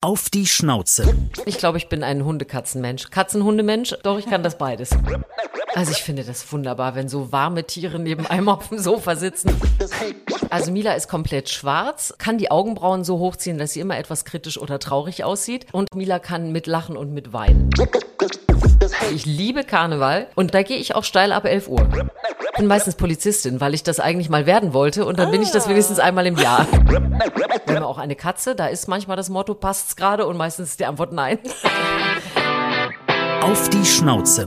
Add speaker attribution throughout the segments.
Speaker 1: Auf die Schnauze.
Speaker 2: Ich glaube, ich bin ein Hundekatzenmensch. Katzenhundemensch, doch, ich kann das beides. Also ich finde das wunderbar, wenn so warme Tiere neben einem auf dem Sofa sitzen. Also Mila ist komplett schwarz, kann die Augenbrauen so hochziehen, dass sie immer etwas kritisch oder traurig aussieht. Und Mila kann mit Lachen und mit Weinen. Ich liebe Karneval und da gehe ich auch steil ab 11 Uhr. Bin meistens Polizistin, weil ich das eigentlich mal werden wollte und dann bin ich das wenigstens einmal im Jahr. Wir haben auch eine Katze, da ist manchmal das Motto, passt's gerade und meistens ist die Antwort nein.
Speaker 1: Auf die Schnauze.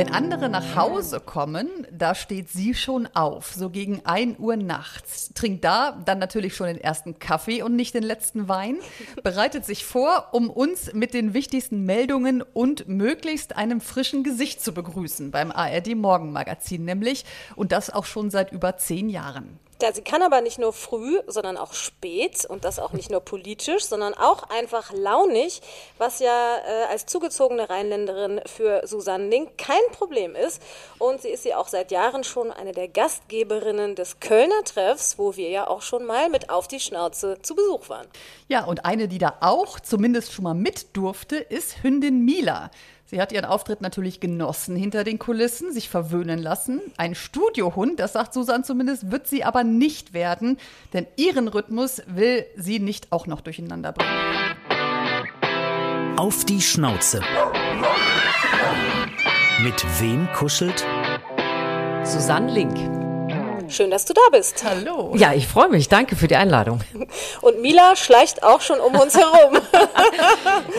Speaker 3: Wenn andere nach Hause kommen, da steht sie schon auf, so gegen 1 Uhr nachts. Trinkt da dann natürlich schon den ersten Kaffee und nicht den letzten Wein. Bereitet sich vor, um uns mit den wichtigsten Meldungen und möglichst einem frischen Gesicht zu begrüßen beim ARD Morgenmagazin nämlich. Und das auch schon seit über zehn Jahren.
Speaker 4: Ja, sie kann aber nicht nur früh, sondern auch spät und das auch nicht nur politisch, sondern auch einfach launig, was ja äh, als zugezogene Rheinländerin für Susanne Link kein Problem ist. Und sie ist ja auch seit Jahren schon eine der Gastgeberinnen des Kölner Treffs, wo wir ja auch schon mal mit auf die Schnauze zu Besuch waren.
Speaker 3: Ja, und eine, die da auch zumindest schon mal mit durfte, ist Hündin Mila. Sie hat ihren Auftritt natürlich genossen hinter den Kulissen, sich verwöhnen lassen. Ein Studiohund, das sagt Susan zumindest, wird sie aber nicht werden, denn ihren Rhythmus will sie nicht auch noch durcheinander bringen.
Speaker 1: Auf die Schnauze. Mit wem kuschelt?
Speaker 2: Susanne Link.
Speaker 4: Schön, dass du da bist.
Speaker 3: Hallo.
Speaker 2: Ja, ich freue mich. Danke für die Einladung.
Speaker 4: Und Mila schleicht auch schon um uns herum.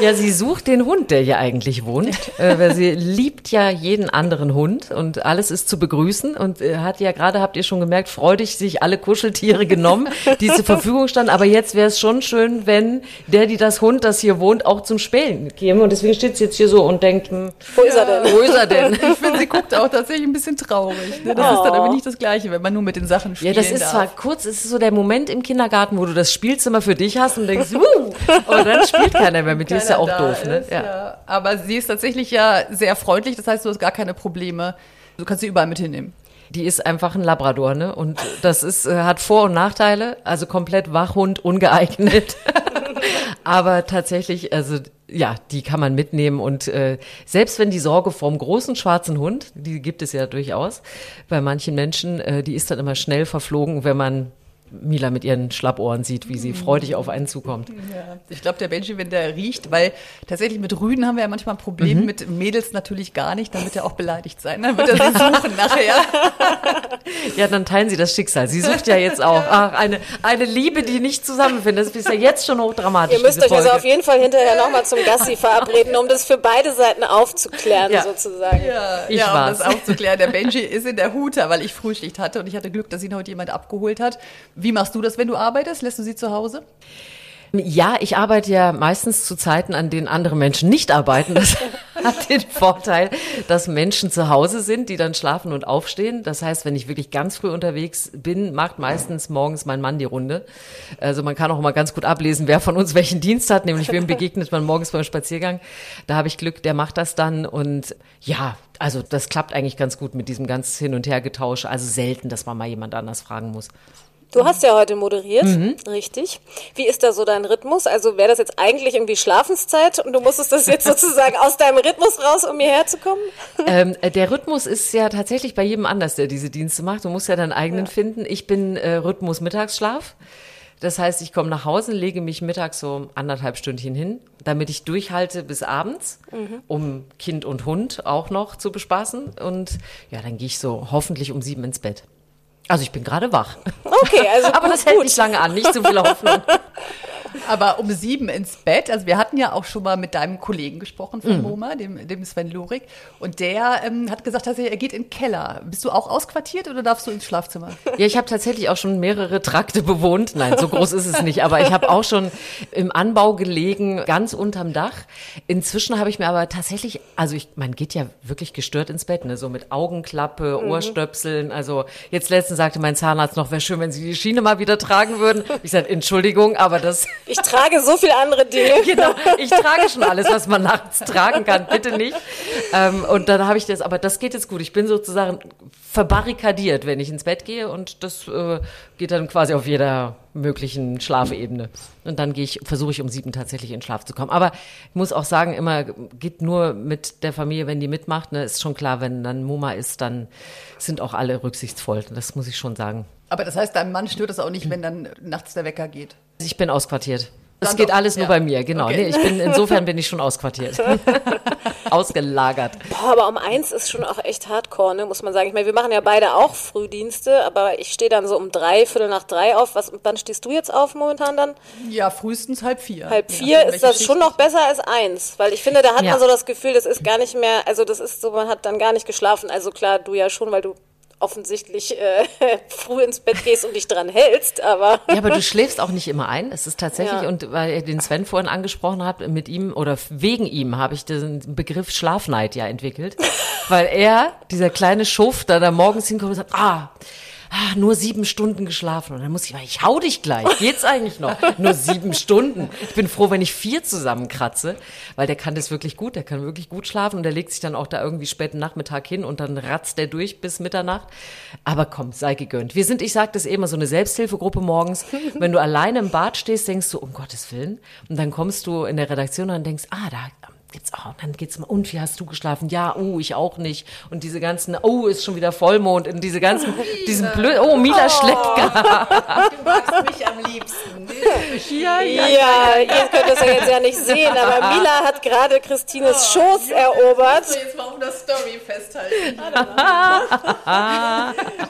Speaker 2: Ja, sie sucht den Hund, der hier eigentlich wohnt, äh, weil sie liebt ja jeden anderen Hund und alles ist zu begrüßen und äh, hat ja gerade, habt ihr schon gemerkt, freudig sich alle Kuscheltiere genommen, die zur Verfügung standen. Aber jetzt wäre es schon schön, wenn der, die das Hund, das hier wohnt, auch zum Spähen käme. Und deswegen steht sie jetzt hier so und denkt, hm,
Speaker 4: Wo ist er denn?
Speaker 2: wo ist er denn?
Speaker 3: Ich finde, sie guckt auch tatsächlich ein bisschen traurig. Ne? Das ist dann aber nicht das Gleiche, wenn man nur mit den Sachen
Speaker 2: Ja,
Speaker 3: spielen
Speaker 2: das ist
Speaker 3: darf.
Speaker 2: zwar kurz, es ist so der Moment im Kindergarten, wo du das Spielzimmer für dich hast und denkst, uh, aber dann spielt keiner mehr mit dir, ist ja auch doof, ne?
Speaker 3: ist, ja. Aber sie ist tatsächlich ja sehr freundlich, das heißt, du hast gar keine Probleme. Du kannst sie überall mit hinnehmen.
Speaker 2: Die ist einfach ein Labrador, ne? Und das ist, äh, hat Vor- und Nachteile, also komplett Wachhund, ungeeignet. Aber tatsächlich, also ja, die kann man mitnehmen und äh, selbst wenn die Sorge vorm großen schwarzen Hund, die gibt es ja durchaus bei manchen Menschen, äh, die ist dann immer schnell verflogen, wenn man Mila mit ihren Schlappohren sieht, wie sie freudig auf einen zukommt.
Speaker 3: Ja. Ich glaube, der Benji, wenn der riecht, weil tatsächlich mit Rüden haben wir ja manchmal ein Problem,
Speaker 2: Mhm.
Speaker 3: mit Mädels natürlich gar nicht, dann wird er auch beleidigt sein. Dann wird er sie suchen nachher.
Speaker 2: Ja, dann teilen sie das Schicksal. Sie sucht ja jetzt auch ach, eine, eine Liebe, die nicht zusammenfindet. Das ist ja jetzt schon hochdramatisch.
Speaker 4: Ihr müsst
Speaker 2: diese
Speaker 4: euch also auf jeden Fall hinterher nochmal zum Gassi verabreden, um das für beide Seiten aufzuklären,
Speaker 2: Ja.
Speaker 4: sozusagen.
Speaker 3: Ja,
Speaker 2: Ich
Speaker 3: ja um
Speaker 2: war's.
Speaker 3: das aufzuklären. Der Benji ist in der Huta, weil ich Frühschicht hatte und ich hatte Glück, dass ihn heute jemand abgeholt hat. Wie machst du das, wenn du arbeitest? Lässt du sie zu Hause?
Speaker 2: Ja, ich arbeite ja meistens zu Zeiten, an denen andere Menschen nicht arbeiten. Das hat den Vorteil, dass Menschen zu Hause sind, die dann schlafen und aufstehen. Das heißt, wenn ich wirklich ganz früh unterwegs bin, macht meistens morgens mein Mann die Runde. Also man kann auch mal ganz gut ablesen, wer von uns welchen Dienst hat, nämlich wem begegnet man morgens beim Spaziergang. Da habe ich Glück, der macht das dann und ja, also das klappt eigentlich ganz gut mit diesem ganz Hin- und Hergetausch. Also selten, dass man mal jemand anders fragen muss.
Speaker 4: Du hast ja heute moderiert,
Speaker 2: Mhm.
Speaker 4: richtig. Wie ist da so dein Rhythmus? Also wäre das jetzt eigentlich irgendwie Schlafenszeit und du musstest das jetzt sozusagen aus deinem Rhythmus raus, um hierher zu kommen?
Speaker 2: ähm, äh, der Rhythmus ist ja tatsächlich bei jedem anders, der diese Dienste macht. Du musst ja deinen eigenen finden. Ich bin äh, Rhythmus Mittagsschlaf. Das heißt, ich komme nach Hause, lege mich mittags so anderthalb Stündchen hin, damit ich durchhalte bis abends, um Kind und Hund auch noch zu bespaßen. Und ja, dann gehe ich so hoffentlich um sieben ins Bett. Also ich bin gerade wach.
Speaker 4: Okay, also
Speaker 2: Aber das hält nicht lange an, nicht so viel Hoffnung.
Speaker 3: Aber um sieben ins Bett. Also wir hatten ja auch schon mal mit deinem Kollegen gesprochen von MoMA, dem, dem Sven Lurik. Und der ähm, hat gesagt, dass er, er geht in den Keller. Bist du auch ausquartiert oder darfst du ins Schlafzimmer?
Speaker 2: Ja, ich habe tatsächlich auch schon mehrere Trakte bewohnt. Nein, so groß ist es nicht. Aber ich habe auch schon im Anbau gelegen, ganz unterm Dach. Inzwischen habe ich mir aber tatsächlich, also ich, man geht ja wirklich gestört ins Bett, ne? so mit Augenklappe, Ohrstöpseln. Also jetzt letztens sagte mein Zahnarzt noch, wäre schön, wenn Sie die Schiene mal wieder tragen würden. Ich sagte, Entschuldigung, aber das
Speaker 4: Ich trage so viele andere Dinge.
Speaker 2: genau, ich trage schon alles, was man nachts tragen kann, bitte nicht. Ähm, und dann habe ich das, aber das geht jetzt gut. Ich bin sozusagen verbarrikadiert, wenn ich ins Bett gehe und das äh, geht dann quasi auf jeder möglichen Schlafebene. Und dann gehe ich, versuche ich um sieben tatsächlich in den Schlaf zu kommen. Aber ich muss auch sagen, immer geht nur mit der Familie, wenn die mitmacht. Ne, ist schon klar, wenn dann Muma ist, dann sind auch alle rücksichtsvoll. Das muss ich schon sagen.
Speaker 3: Aber das heißt, deinem Mann stört es auch nicht, wenn dann nachts der Wecker geht.
Speaker 2: Also Ich bin ausquartiert. Es geht
Speaker 3: doch,
Speaker 2: alles nur
Speaker 3: ja.
Speaker 2: bei mir, genau.
Speaker 3: Okay.
Speaker 2: Nee, ich bin, insofern bin ich schon ausquartiert. Ausgelagert.
Speaker 4: Boah, aber um eins ist schon auch echt hardcore, ne, muss man sagen. Ich meine, wir machen ja beide auch Frühdienste, aber ich stehe dann so um drei, Viertel nach drei auf. Was, wann stehst du jetzt auf momentan dann?
Speaker 3: Ja, frühestens halb vier.
Speaker 4: Halb vier
Speaker 3: nachdem,
Speaker 4: ist das schon
Speaker 3: Schicht.
Speaker 4: noch besser als eins, weil ich finde, da hat
Speaker 2: Ja.
Speaker 4: man so das Gefühl, das ist gar nicht mehr, also das ist so, man hat dann gar nicht geschlafen. Also klar, du ja schon, weil du offensichtlich äh, früh ins Bett gehst und dich dran hältst, aber
Speaker 2: Ja, aber du schläfst auch nicht immer ein. Es ist tatsächlich,
Speaker 4: Ja.
Speaker 2: und weil ihr den Sven vorhin angesprochen habt, mit ihm oder wegen ihm habe ich den Begriff Schlafneid ja entwickelt. weil er, dieser kleine Schuft, da, da morgens hinkommt und sagt, ah, ah, nur sieben Stunden geschlafen. Und dann muss ich ich hau dich gleich. Geht's eigentlich noch? Nur sieben Stunden. Ich bin froh, wenn ich vier zusammenkratze, weil der kann das wirklich gut. Der kann wirklich gut schlafen und der legt sich dann auch da irgendwie späten Nachmittag hin und dann ratzt der durch bis Mitternacht. Aber komm, sei gegönnt. Wir sind, ich sag das eh immer, so eine Selbsthilfegruppe morgens. Wenn du alleine im Bad stehst, denkst du, um Gottes Willen. Und dann kommst du in der Redaktion und denkst, ah, da gibt's auch, dann geht's mal, und wie hast du geschlafen? Ja, oh, ich auch nicht. Und diese ganzen, oh, ist schon wieder Vollmond und diese ganzen, diesen blöd, oh, Mila schlägt gerade.
Speaker 3: Du magst mich am liebsten.
Speaker 2: Ja,
Speaker 4: ja, ihr könnt das ja jetzt ja nicht sehen, aber Mila hat gerade Christines Schoß erobert.
Speaker 3: jetzt mal auf der Story festhalten.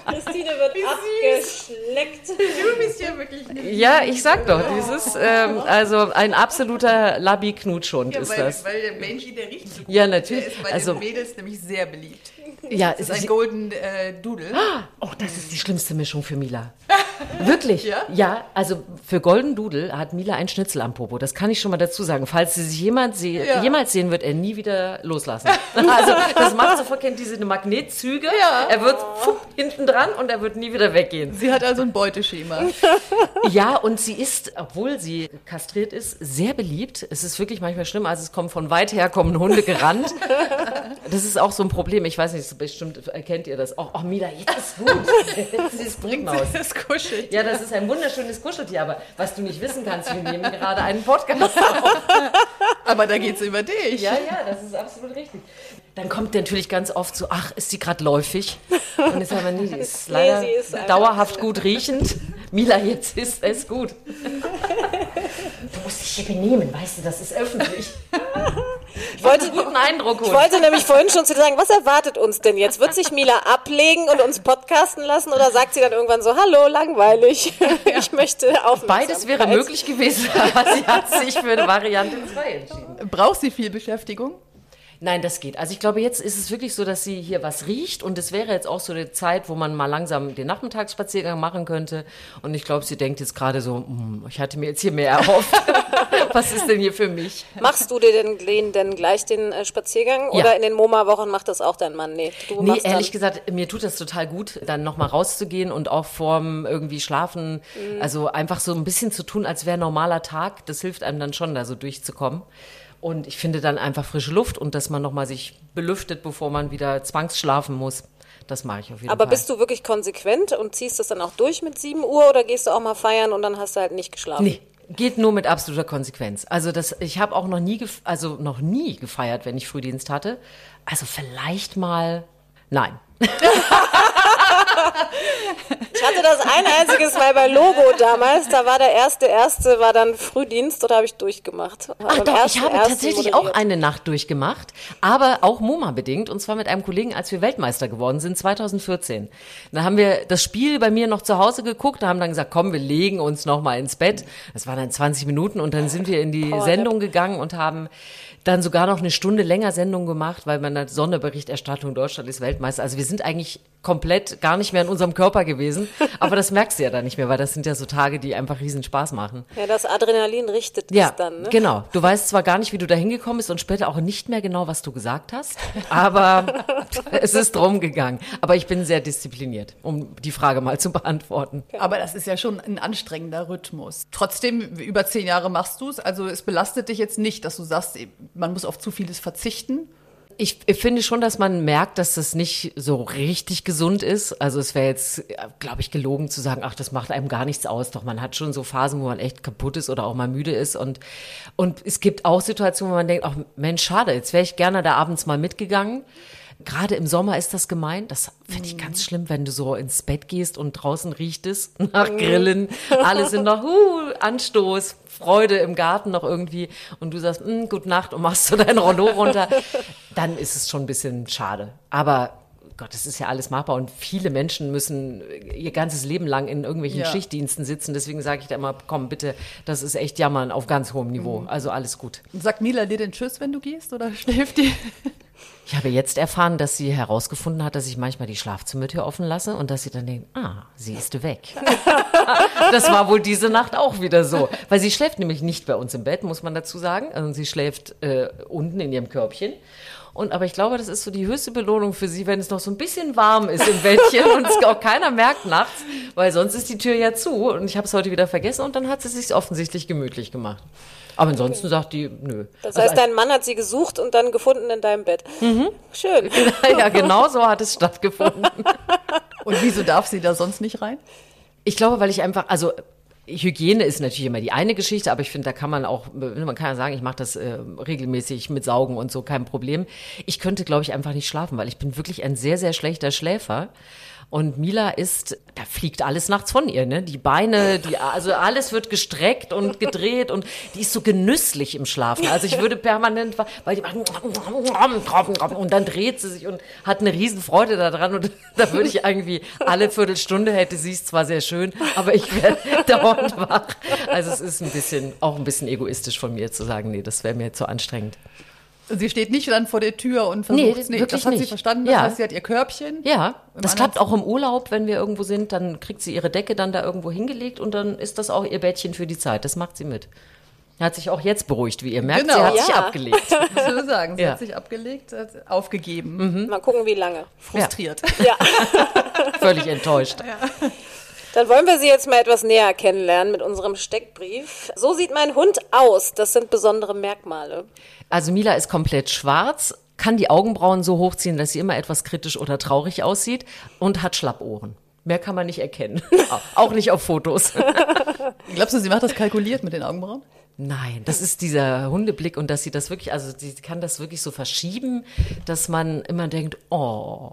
Speaker 4: Christine wird abgeschleckt.
Speaker 3: Du bist ja wirklich eine
Speaker 2: Ja, ich sag doch, dieses, ähm, also ein absoluter Labi-Knutschhund ist
Speaker 3: weil,
Speaker 2: das.
Speaker 3: weil der Benji, der riecht so gut.
Speaker 2: Ja, natürlich.
Speaker 3: Der ist bei
Speaker 2: Also-
Speaker 3: den Mädels nämlich sehr beliebt.
Speaker 2: Ja,
Speaker 3: Das
Speaker 2: es
Speaker 3: ist ein Golden äh, Doodle.
Speaker 2: oh, das ist die schlimmste Mischung für Mila. Wirklich?
Speaker 3: Ja?
Speaker 2: Ja, also für Golden Doodle hat Mila ein Schnitzel am Popo. Das kann ich schon mal dazu sagen. Falls sie sich jemand se
Speaker 3: Ja.
Speaker 2: jemals sehen, wird er nie wieder loslassen. Also das macht sofort, kennt diese Magnetzüge.
Speaker 3: Ja.
Speaker 2: Er wird fupp, hinten dran und er wird nie wieder weggehen.
Speaker 3: Sie hat also ein Beuteschema.
Speaker 2: Ja, und sie ist, obwohl sie kastriert ist, sehr beliebt. Es ist wirklich manchmal schlimm. Also es kommen von weit her kommen Hunde gerannt. Das ist auch so ein Problem. Ich weiß nicht, so bestimmt erkennt ihr das. Oh, oh Mila, jetzt ist gut. sie ist Brückmaus.
Speaker 3: Das kuschelt.
Speaker 2: Ja, das ist ein wunderschönes Kuscheltier, aber was du nicht wissen kannst, wir nehmen gerade einen Podcast auf.
Speaker 3: Aber da geht's über dich.
Speaker 2: Ja, ja, das ist absolut richtig. Dann kommt natürlich ganz oft so, ach, ist sie gerade läufig? Und ist aber nie, die ist
Speaker 4: Nee,
Speaker 2: leider
Speaker 4: sie ist
Speaker 2: dauerhaft gut riechend. Mila, jetzt ist es gut. Du musst dich hier benehmen, weißt du, das ist öffentlich.
Speaker 4: Ich wollte,
Speaker 2: einen guten Eindruck
Speaker 4: ich
Speaker 2: holen.
Speaker 4: wollte nämlich vorhin schon zu dir sagen, was erwartet uns denn jetzt? Wird sich Mila ablegen und uns podcasten lassen oder sagt sie dann irgendwann so, hallo, langweilig, ich möchte Aufmerksamkeit.
Speaker 2: Beides wäre möglich gewesen, aber sie hat sich für eine Variante 2 entschieden.
Speaker 3: Braucht sie viel Beschäftigung?
Speaker 2: Nein, das geht. Also ich glaube, jetzt ist es wirklich so, dass sie hier was riecht und es wäre jetzt auch so eine Zeit, wo man mal langsam den Nachmittagsspaziergang machen könnte. Und ich glaube, sie denkt jetzt gerade so, "Hm, ich hatte mir jetzt hier mehr erhofft. was ist denn hier für mich?
Speaker 4: Machst du dir denn, den, denn gleich den äh, Spaziergang
Speaker 2: Ja.
Speaker 4: oder in den MoMA-Wochen macht das auch dein Mann? Nee, du
Speaker 2: Nee, ehrlich gesagt, mir tut das total gut, dann nochmal rauszugehen und auch vorm irgendwie Schlafen, also einfach so ein bisschen zu tun, als wäre normaler Tag. Das hilft einem dann schon, da so durchzukommen. Und ich finde dann einfach frische Luft und dass man nochmal sich belüftet, bevor man wieder zwangsschlafen muss. Das mache ich auf jeden
Speaker 4: Aber
Speaker 2: Fall.
Speaker 4: bist du wirklich konsequent und ziehst das dann auch durch mit 7 Uhr oder gehst du auch mal feiern und dann hast du halt nicht geschlafen?
Speaker 2: Nee, geht nur mit absoluter Konsequenz. Also das, ich habe auch noch nie, also noch nie gefeiert, wenn ich Frühdienst hatte. Also vielleicht mal, nein.
Speaker 4: Ich hatte das ein einziges Mal bei Logo damals. Da war der erste, erste war dann Frühdienst oder habe ich durchgemacht.
Speaker 2: Ach doch,
Speaker 4: ersten,
Speaker 2: ich habe tatsächlich auch eine Nacht durchgemacht, aber auch MoMA bedingt und zwar mit einem Kollegen, als wir Weltmeister geworden sind 2014. Da haben wir das Spiel bei mir noch zu Hause geguckt, da haben dann gesagt, komm, wir legen uns noch mal ins Bett. Das waren dann 20 Minuten und dann sind wir in die Sendung gegangen und haben dann sogar noch eine Stunde länger Sendung gemacht, weil man hat Sonderberichterstattung Deutschland ist Weltmeister. Also wir sind eigentlich komplett gar nicht mehr in unserem Körper gewesen, aber das merkst du ja dann nicht mehr, weil das sind ja so Tage, die einfach riesen Spaß machen.
Speaker 4: Ja, das Adrenalin richtet
Speaker 2: Ja,
Speaker 4: es dann. Ne?
Speaker 2: genau. Du weißt zwar gar nicht, wie du da hingekommen bist und später auch nicht mehr genau, was du gesagt hast, aber es ist drum gegangen. Aber ich bin sehr diszipliniert, um die Frage mal zu beantworten.
Speaker 3: Aber das ist ja schon ein anstrengender Rhythmus. Trotzdem, über zehn Jahre machst du es. Also es belastet dich jetzt nicht, dass du sagst, man muss auf zu vieles verzichten.
Speaker 2: Ich finde schon, dass man merkt, dass das nicht so richtig gesund ist. Also es wäre jetzt, glaube ich, gelogen zu sagen, ach, das macht einem gar nichts aus. Doch man hat schon so Phasen, wo man echt kaputt ist oder auch mal müde ist. Und, und es gibt auch Situationen, wo man denkt, ach Mensch, schade, jetzt wäre ich gerne da abends mal mitgegangen. Gerade im Sommer ist das gemein. Das finde ich ganz schlimm, wenn du so ins Bett gehst und draußen riecht es nach Grillen. Alle sind noch, uh, Anstoß, Freude im Garten noch irgendwie. Und du sagst, mm, gute Nacht und machst so dein Rollo runter. Dann ist es schon ein bisschen schade. Aber Gott, das ist ja alles machbar und viele Menschen müssen ihr ganzes Leben lang in irgendwelchen
Speaker 3: Ja.
Speaker 2: Schichtdiensten sitzen. Deswegen sage ich da immer, komm bitte, das ist echt Jammern auf ganz hohem Niveau. Also alles gut.
Speaker 3: Sagt Mila dir denn Tschüss, wenn du gehst oder schläft die?
Speaker 2: Ich habe jetzt erfahren, dass sie herausgefunden hat, dass ich manchmal die Schlafzimmertür offen lasse und dass sie dann denkt, ah, sie ist weg. das war wohl diese Nacht auch wieder so. Weil sie schläft nämlich nicht bei uns im Bett, muss man dazu sagen. Also sie schläft äh, unten in ihrem Körbchen. Und aber ich glaube, das ist so die höchste Belohnung für sie, wenn es noch so ein bisschen warm ist im Bettchen und es auch keiner merkt nachts, weil sonst ist die Tür ja zu und ich habe es heute wieder vergessen und dann hat sie sich offensichtlich gemütlich gemacht. Aber ansonsten sagt die, nö.
Speaker 4: Das
Speaker 2: Also
Speaker 4: heißt, dein Mann hat sie gesucht und dann gefunden in deinem Bett.
Speaker 2: Mhm.
Speaker 4: Schön.
Speaker 2: ja, genau so hat es stattgefunden.
Speaker 3: Und wieso darf sie da sonst nicht rein?
Speaker 2: Ich glaube, weil ich einfach, also Hygiene ist natürlich immer die eine Geschichte, aber ich finde, da kann man auch, man kann ja sagen, ich mache das äh, regelmäßig mit Saugen und so, kein Problem. Ich könnte, glaube ich, einfach nicht schlafen, weil ich bin wirklich ein sehr, sehr schlechter Schläfer. Und Mila ist, da fliegt alles nachts von ihr, ne? Die Beine, die, also alles wird gestreckt und gedreht und die ist so genüsslich im Schlafen. Also ich würde permanent, weil die macht, und dann dreht sie sich und hat eine riesen Freude daran und da würde ich irgendwie alle Viertelstunde hätte sie es zwar sehr schön, aber ich werde dauernd wach. Also es ist ein bisschen, auch ein bisschen egoistisch von mir zu sagen, nee, das wäre mir zu anstrengend.
Speaker 3: Sie steht nicht dann vor der Tür und
Speaker 2: Nee,
Speaker 3: versucht nee,
Speaker 2: wirklich
Speaker 3: das hat sie
Speaker 2: nicht.
Speaker 3: verstanden.
Speaker 2: Ja.
Speaker 3: Das heißt, sie hat ihr Körbchen.
Speaker 2: Ja, das klappt auch im Urlaub, wenn wir irgendwo sind, dann kriegt sie ihre Decke dann da irgendwo hingelegt und dann ist das auch ihr Bettchen für die Zeit. Das macht sie mit. Hat sich auch jetzt beruhigt, wie ihr merkt.
Speaker 3: Genau.
Speaker 2: Sie hat sich
Speaker 4: Ja.
Speaker 2: abgelegt.
Speaker 3: Ich würde sagen, sie
Speaker 2: Ja.
Speaker 3: hat sich abgelegt, hat aufgegeben,
Speaker 4: Mal gucken, wie lange.
Speaker 3: frustriert.
Speaker 4: Ja.
Speaker 2: Völlig enttäuscht.
Speaker 4: Dann wollen wir sie jetzt mal etwas näher kennenlernen mit unserem Steckbrief. So sieht mein Hund aus. Das sind besondere Merkmale.
Speaker 2: Also Mila ist komplett schwarz, kann die Augenbrauen so hochziehen, dass sie immer etwas kritisch oder traurig aussieht und hat Schlappohren. Mehr kann man nicht erkennen. auch nicht auf Fotos.
Speaker 3: Glaubst du, sie macht das kalkuliert mit den Augenbrauen?
Speaker 2: Nein, das ist dieser Hundeblick und dass sie das wirklich, also sie kann das wirklich so verschieben, dass man immer denkt, oh.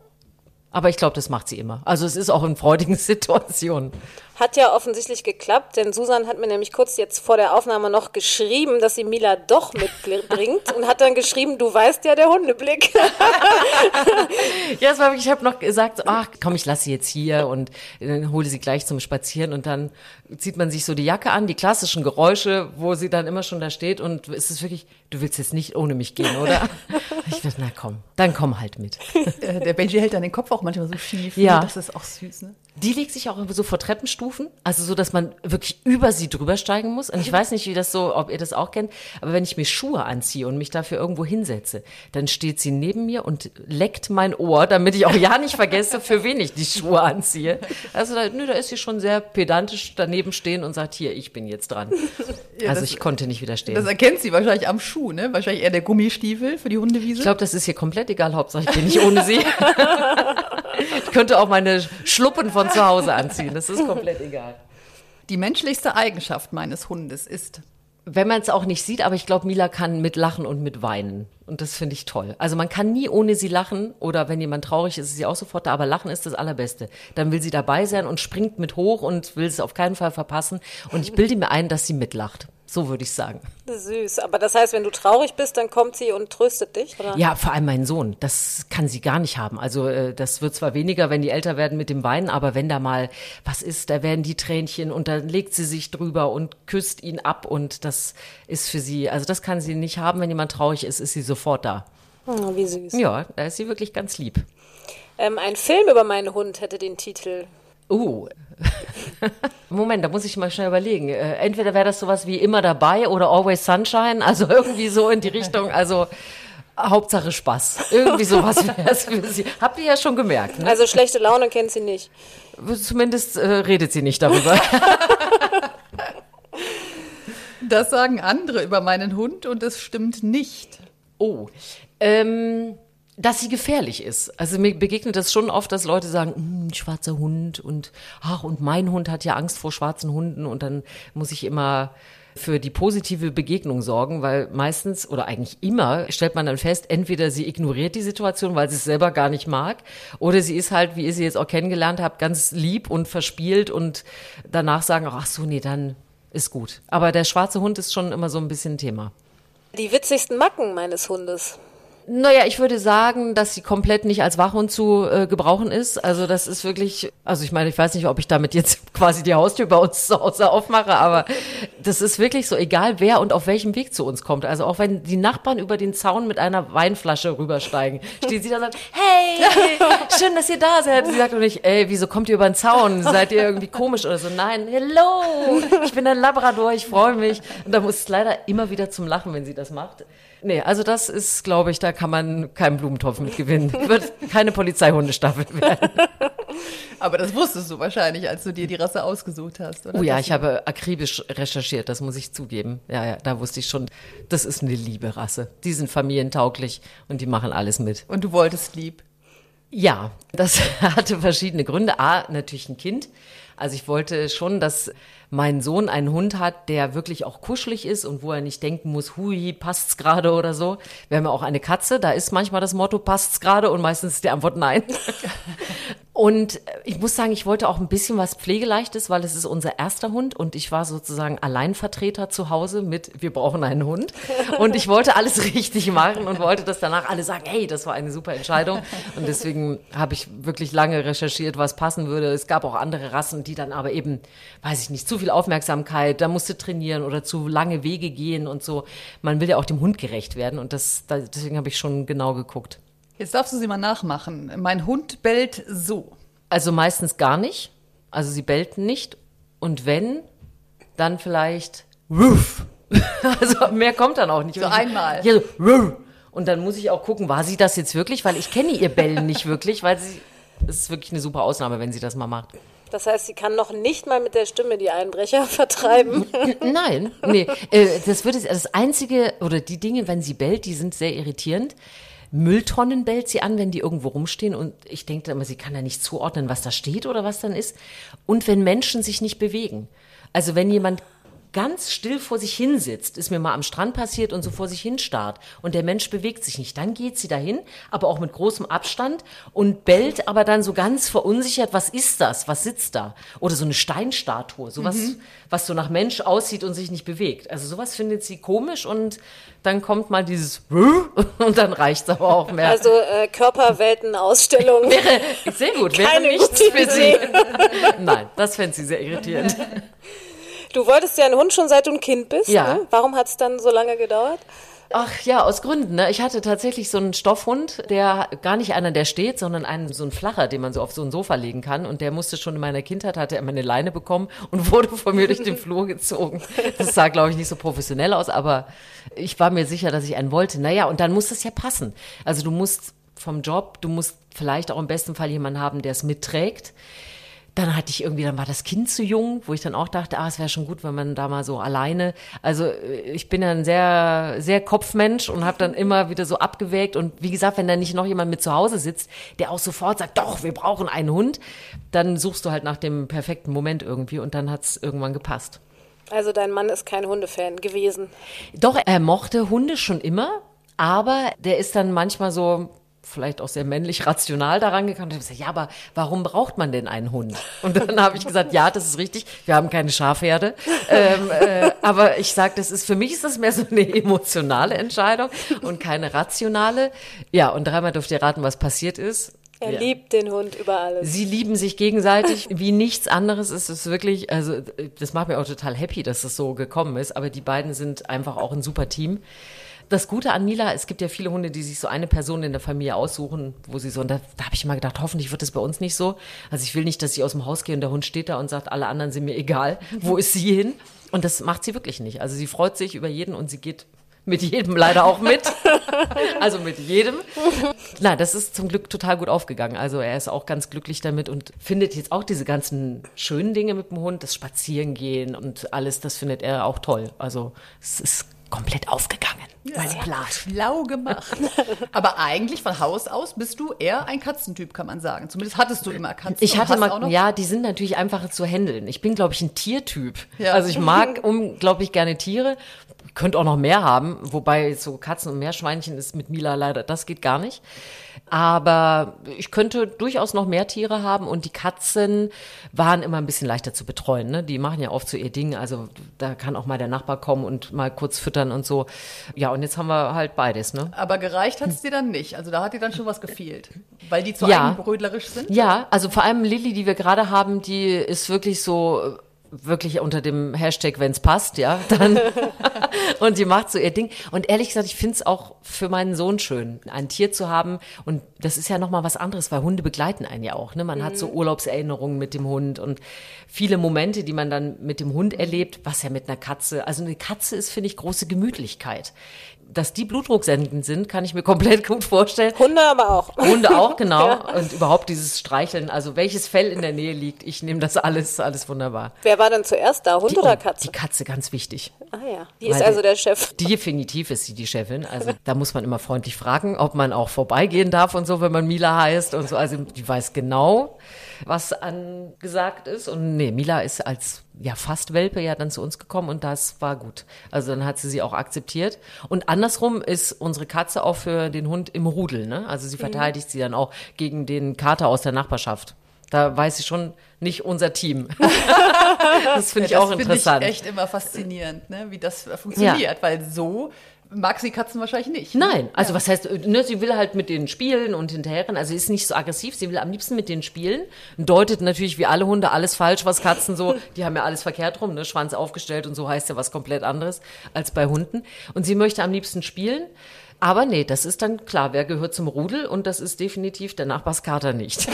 Speaker 2: Aber ich glaube, das macht sie immer. Also es ist auch in freudigen Situationen.
Speaker 4: Hat ja offensichtlich geklappt, denn Susan hat mir nämlich kurz jetzt vor der Aufnahme noch geschrieben, dass sie Mila doch mitbringt und hat dann geschrieben, du weißt ja der Hundeblick.
Speaker 2: Ja, es war wirklich, ich habe noch gesagt, so, ach komm, ich lasse sie jetzt hier und dann hole sie gleich zum Spazieren und dann zieht man sich so die Jacke an, die klassischen Geräusche, wo sie dann immer schon da steht und es ist wirklich, du willst jetzt nicht ohne mich gehen, oder? Ich dachte, na komm, dann komm halt mit.
Speaker 3: Äh, Der Benji hält dann den Kopf auch manchmal so schief.
Speaker 2: Ja.
Speaker 3: Ne? Das ist auch süß, ne?
Speaker 2: Die legt sich auch so vor Treppenstufen, also so, dass man wirklich über sie drüber steigen muss. Und ich weiß nicht, wie das so, ob ihr das auch kennt, aber wenn ich mir Schuhe anziehe und mich dafür irgendwo hinsetze, dann steht sie neben mir und leckt mein Ohr, damit ich auch ja nicht vergesse, für wen ich die Schuhe anziehe. Also da, nö, da ist sie schon sehr pedantisch daneben stehen und sagt, hier, ich bin jetzt dran. also
Speaker 3: das-
Speaker 2: ich konnte nicht widerstehen.
Speaker 3: Das erkennt sie wahrscheinlich am Schuh, ne? Wahrscheinlich eher der Gummistiefel für die Hundewiese.
Speaker 2: Ich glaube, das ist hier komplett egal. Hauptsache, ich bin nicht ohne sie. ich könnte auch meine Schluppen von zu Hause anziehen. Das ist komplett egal.
Speaker 3: die menschlichste Eigenschaft meines Hundes ist.
Speaker 2: Wenn man es auch nicht sieht, aber ich glaube, Mila kann mit Lachen und mit Weinen Und das finde ich toll. Also man kann nie ohne sie lachen oder wenn jemand traurig ist, ist sie auch sofort da, aber lachen ist das Allerbeste. Dann will sie dabei sein und springt mit hoch und will es auf keinen Fall verpassen. Und ich bilde mir ein, dass sie mitlacht. So würde ich sagen.
Speaker 4: Süß. Aber das heißt, wenn du traurig bist, dann kommt sie und tröstet dich, oder?
Speaker 2: Ja, vor allem mein Sohn. Das kann sie gar nicht haben. Also äh, das wird zwar weniger, wenn die älter werden mit dem Weinen, aber wenn da mal was ist, da werden die Tränchen und dann legt sie sich drüber und küsst ihn ab und das ist für sie, also das kann sie nicht haben. Wenn jemand traurig ist, ist sie sofort da.
Speaker 4: Oh, wie süß.
Speaker 2: Ja, da ist sie wirklich ganz lieb.
Speaker 4: Ähm, ein Film über meinen Hund hätte den Titel
Speaker 2: Uh. Moment, da muss ich mal schnell überlegen. Äh, entweder wäre das sowas wie immer dabei oder Always Sunshine, also irgendwie so in die Richtung, also Hauptsache Spaß. Irgendwie sowas wäre es für Sie. Habt ihr ja schon gemerkt. Ne?
Speaker 4: Also schlechte Laune kennt sie nicht.
Speaker 2: Zumindest äh, redet sie nicht darüber.
Speaker 3: Das sagen andere über meinen Hund und es stimmt nicht.
Speaker 2: Oh. Ähm, dass sie gefährlich ist. Also mir begegnet das schon oft, dass Leute sagen, "Hm, schwarzer Hund und ach und mein Hund hat ja Angst vor schwarzen Hunden und dann muss ich immer für die positive Begegnung sorgen, weil meistens oder eigentlich immer stellt man dann fest, entweder sie ignoriert die Situation, weil sie es selber gar nicht mag, oder sie ist halt, wie ihr sie jetzt auch kennengelernt habt, ganz lieb und verspielt und danach sagen, ach so, nee, dann ist gut. Aber der schwarze Hund ist schon immer so ein bisschen Thema.
Speaker 4: Die witzigsten Macken meines Hundes.
Speaker 2: Naja, ich würde sagen, dass sie komplett nicht als Wachhund zu äh, gebrauchen ist. Also das ist wirklich, also ich meine, ich weiß nicht, ob ich damit jetzt quasi die Haustür bei uns zu Hause aufmache, aber das ist wirklich so, egal wer und auf welchem Weg zu uns kommt. Also auch wenn die Nachbarn über den Zaun mit einer Weinflasche rübersteigen, steht sie da und sagt, hey, schön, dass ihr da seid. Sie sagt doch nicht, ey, wieso kommt ihr über den Zaun? Seid ihr irgendwie komisch oder so? Nein, hello, ich bin ein Labrador, ich freue mich. Und da muss es leider immer wieder zum Lachen, wenn sie das macht. Nee, also das ist, glaube ich, da kann man keinen Blumentopf mit gewinnen. Wird keine Polizeihundestaffel werden.
Speaker 3: Aber das wusstest du wahrscheinlich, als du dir die Rasse ausgesucht hast, oder?
Speaker 2: Oh ja, ich habe akribisch recherchiert, das muss ich zugeben. Ja, ja, da wusste ich schon, das ist eine liebe Rasse. Die sind familientauglich und die machen alles mit.
Speaker 3: Und du wolltest lieb.
Speaker 2: Ja, das hatte verschiedene Gründe. A, natürlich ein Kind. Also ich wollte schon, dass mein Sohn einen Hund hat, der wirklich auch kuschelig ist und wo er nicht denken muss, hui, passt's gerade oder so. Wir haben ja auch eine Katze, da ist manchmal das Motto, passt's gerade und meistens ist die Antwort nein. Und ich muss sagen, ich wollte auch ein bisschen was Pflegeleichtes, weil es ist unser erster Hund und ich war sozusagen Alleinvertreter zu Hause mit, wir brauchen einen Hund. Und ich wollte alles richtig machen und wollte, dass danach alle sagen, hey, das war eine super Entscheidung. Und deswegen habe ich wirklich lange recherchiert, was passen würde. Es gab auch andere Rassen, die dann aber eben, weiß ich nicht, zu viel Aufmerksamkeit, da musste trainieren oder zu lange Wege gehen und so. Man will ja auch dem Hund gerecht werden und das, deswegen habe ich schon genau geguckt.
Speaker 3: Jetzt darfst du sie mal nachmachen. Mein Hund bellt so.
Speaker 2: Also meistens gar nicht. Also sie bellten nicht. Und wenn, dann vielleicht Ruff. Also mehr kommt dann auch nicht.
Speaker 3: So einmal.
Speaker 2: Ja, so Ruff. Und dann muss ich auch gucken, war sie das jetzt wirklich? Weil ich kenne ihr Bellen nicht wirklich, weil sie, es ist wirklich eine super Ausnahme, wenn sie das mal macht.
Speaker 4: Das heißt, sie kann noch nicht mal mit der Stimme die Einbrecher vertreiben.
Speaker 2: Nein, nee. Äh, das würde das einzige oder die Dinge, wenn sie bellt, die sind sehr irritierend. Mülltonnen bellt sie an, wenn die irgendwo rumstehen und ich denke immer, sie kann ja nicht zuordnen, was da steht oder was dann ist. Und wenn Menschen sich nicht bewegen. Also wenn jemand ganz still vor sich hin sitzt, ist mir mal am Strand passiert und so vor sich hin starrt und der Mensch bewegt sich nicht, dann geht sie dahin, aber auch mit großem Abstand und bellt aber dann so ganz verunsichert, was ist das, was sitzt da? Oder so eine Steinstatue, sowas, was so nach Mensch aussieht und sich nicht bewegt. Also sowas findet sie komisch und dann kommt mal dieses und dann reicht's aber auch mehr.
Speaker 4: Also äh, Körperweltenausstellung.
Speaker 2: wäre sehr gut, wäre
Speaker 4: Keine
Speaker 2: nichts für sie.
Speaker 4: Idee.
Speaker 2: Nein, das fände sie sehr irritierend.
Speaker 4: Du wolltest ja einen Hund schon seit du ein Kind bist.
Speaker 2: Ja.
Speaker 4: Ne? Warum hat es dann so lange gedauert?
Speaker 2: Ach ja, aus Gründen. Ne? Ich hatte tatsächlich so einen Stoffhund, der gar nicht einer, der steht, sondern einen so ein flacher, den man so auf so ein Sofa legen kann. Und der musste schon in meiner Kindheit, hatte er immer eine Leine bekommen und wurde von mir durch den Flur gezogen. Das sah, glaube ich, nicht so professionell aus, aber ich war mir sicher, dass ich einen wollte. Naja, und dann muss es ja passen. Also du musst vom Job, du musst vielleicht auch im besten Fall jemanden haben, der es mitträgt. Dann hatte ich irgendwie, dann war das Kind zu jung, wo ich dann auch dachte, ah, es wäre schon gut, wenn man da mal so alleine. Also äh, ich bin ja ein sehr, sehr Kopfmensch und habe dann immer wieder so abgewägt. Und wie gesagt, wenn da nicht noch jemand mit zu Hause sitzt, der auch sofort sagt, doch, wir brauchen einen Hund, dann suchst du halt nach dem perfekten Moment irgendwie und dann hat's irgendwann gepasst.
Speaker 4: Also dein Mann ist kein Hundefan gewesen.
Speaker 2: Doch, er mochte Hunde schon immer, Aber der ist dann manchmal so, vielleicht auch sehr männlich rational daran gekommen und habe gesagt, ja, aber warum braucht man denn einen Hund? Und dann habe ich gesagt, ja, das ist richtig, wir haben keine Schafherde. Ähm, äh, aber ich sage, das ist für mich ist das mehr so eine emotionale Entscheidung und keine rationale. Ja, und dreimal dürft ihr raten, was passiert ist.
Speaker 4: Er
Speaker 2: ja.
Speaker 4: liebt den Hund über alles.
Speaker 2: Sie lieben sich gegenseitig wie nichts anderes. Es ist wirklich, also das macht mir auch total happy, dass es so gekommen ist. Aber die beiden sind einfach auch ein super Team das Gute an Mila, es gibt ja viele Hunde, die sich so eine Person in der Familie aussuchen, wo sie so, und da, da habe ich mal gedacht, hoffentlich wird das bei uns nicht so. Also ich will nicht, dass sie aus dem Haus gehe und der Hund steht da und sagt, alle anderen sind mir egal, wo ist sie hin? Und das macht sie wirklich nicht. Also sie freut sich über jeden und sie geht mit jedem leider auch mit. also mit jedem. Na, das ist zum Glück total gut aufgegangen. Also er ist auch ganz glücklich damit und findet jetzt auch diese ganzen schönen Dinge mit dem Hund, das Spazierengehen und alles, das findet er auch toll. Also es ist komplett aufgegangen.
Speaker 3: Ja, Plan. Schlau gemacht. Aber eigentlich von Haus aus bist du eher ein Katzentyp, kann man sagen. Zumindest hattest du immer Katzen.
Speaker 2: Ich hatte mal, ja, die sind natürlich einfacher zu handeln. Ich bin, glaube ich, ein Tiertyp. Ja. Also ich mag unglaublich gerne Tiere. Könnte auch noch mehr haben, wobei so Katzen und Meerschweinchen ist mit Mila leider, das geht gar nicht. Aber ich könnte durchaus noch mehr Tiere haben und die Katzen waren immer ein bisschen leichter zu betreuen. Ne? Die machen ja oft so ihr Ding. Also da kann auch mal der Nachbar kommen und mal kurz füttern und so. Ja, und jetzt haben wir halt beides. Ne?
Speaker 3: Aber gereicht hat es dir dann nicht. Also da hat dir dann schon was gefehlt. Weil die zu ja. eigenbrödlerisch sind?
Speaker 2: Ja, also vor allem Lilly, die wir gerade haben, die ist wirklich so wirklich unter dem Hashtag, wenn es passt, ja, dann und die macht so ihr Ding. Und ehrlich gesagt, ich finde es auch für meinen Sohn schön, ein Tier zu haben. Und das ist ja nochmal was anderes, weil Hunde begleiten einen ja auch. Ne? Man mhm. hat so mhm. Urlaubserinnerungen mit dem Hund und viele Momente, die man dann mit dem Hund erlebt, was ja mit einer Katze. Also eine Katze ist, finde ich, große Gemütlichkeit dass die blutdrucksendend sind, kann ich mir komplett gut vorstellen.
Speaker 4: Hunde aber auch.
Speaker 2: Hunde auch, genau. Ja. Und überhaupt dieses Streicheln, also welches Fell in der Nähe liegt, ich nehme das alles, alles wunderbar.
Speaker 4: Wer war denn zuerst da, Hund
Speaker 2: die,
Speaker 4: oder Katze?
Speaker 2: Die Katze, ganz wichtig.
Speaker 4: Ah ja, die ist also der Chef.
Speaker 2: Definitiv ist sie die Chefin. Also da muss man immer freundlich fragen, ob man auch vorbeigehen darf und so, wenn man Mila heißt und so. Also die weiß genau, was angesagt ist. Und nee, Mila ist als ja fast Welpe ja dann zu uns gekommen und das war gut. Also dann hat sie sie auch akzeptiert. Und andersrum ist unsere Katze auch für den Hund im Rudel. Ne? Also sie mhm. verteidigt mhm. sie dann auch gegen den Kater aus der Nachbarschaft. Da weiß sie schon nicht unser Team. das finde ich ja, das auch interessant.
Speaker 3: Das finde ich echt immer faszinierend, ne? wie das funktioniert, ja. weil so mag sie Katzen wahrscheinlich nicht.
Speaker 2: Ne? Nein, also ja. was heißt, ne, sie will halt mit denen spielen und hinterherren, also ist nicht so aggressiv, sie will am liebsten mit denen spielen, deutet natürlich wie alle Hunde alles falsch, was Katzen so, die haben ja alles verkehrt rum, ne, Schwanz aufgestellt und so heißt ja was komplett anderes als bei Hunden und sie möchte am liebsten spielen. Aber nee, das ist dann klar, wer gehört zum Rudel und das ist definitiv der Nachbarskater nicht.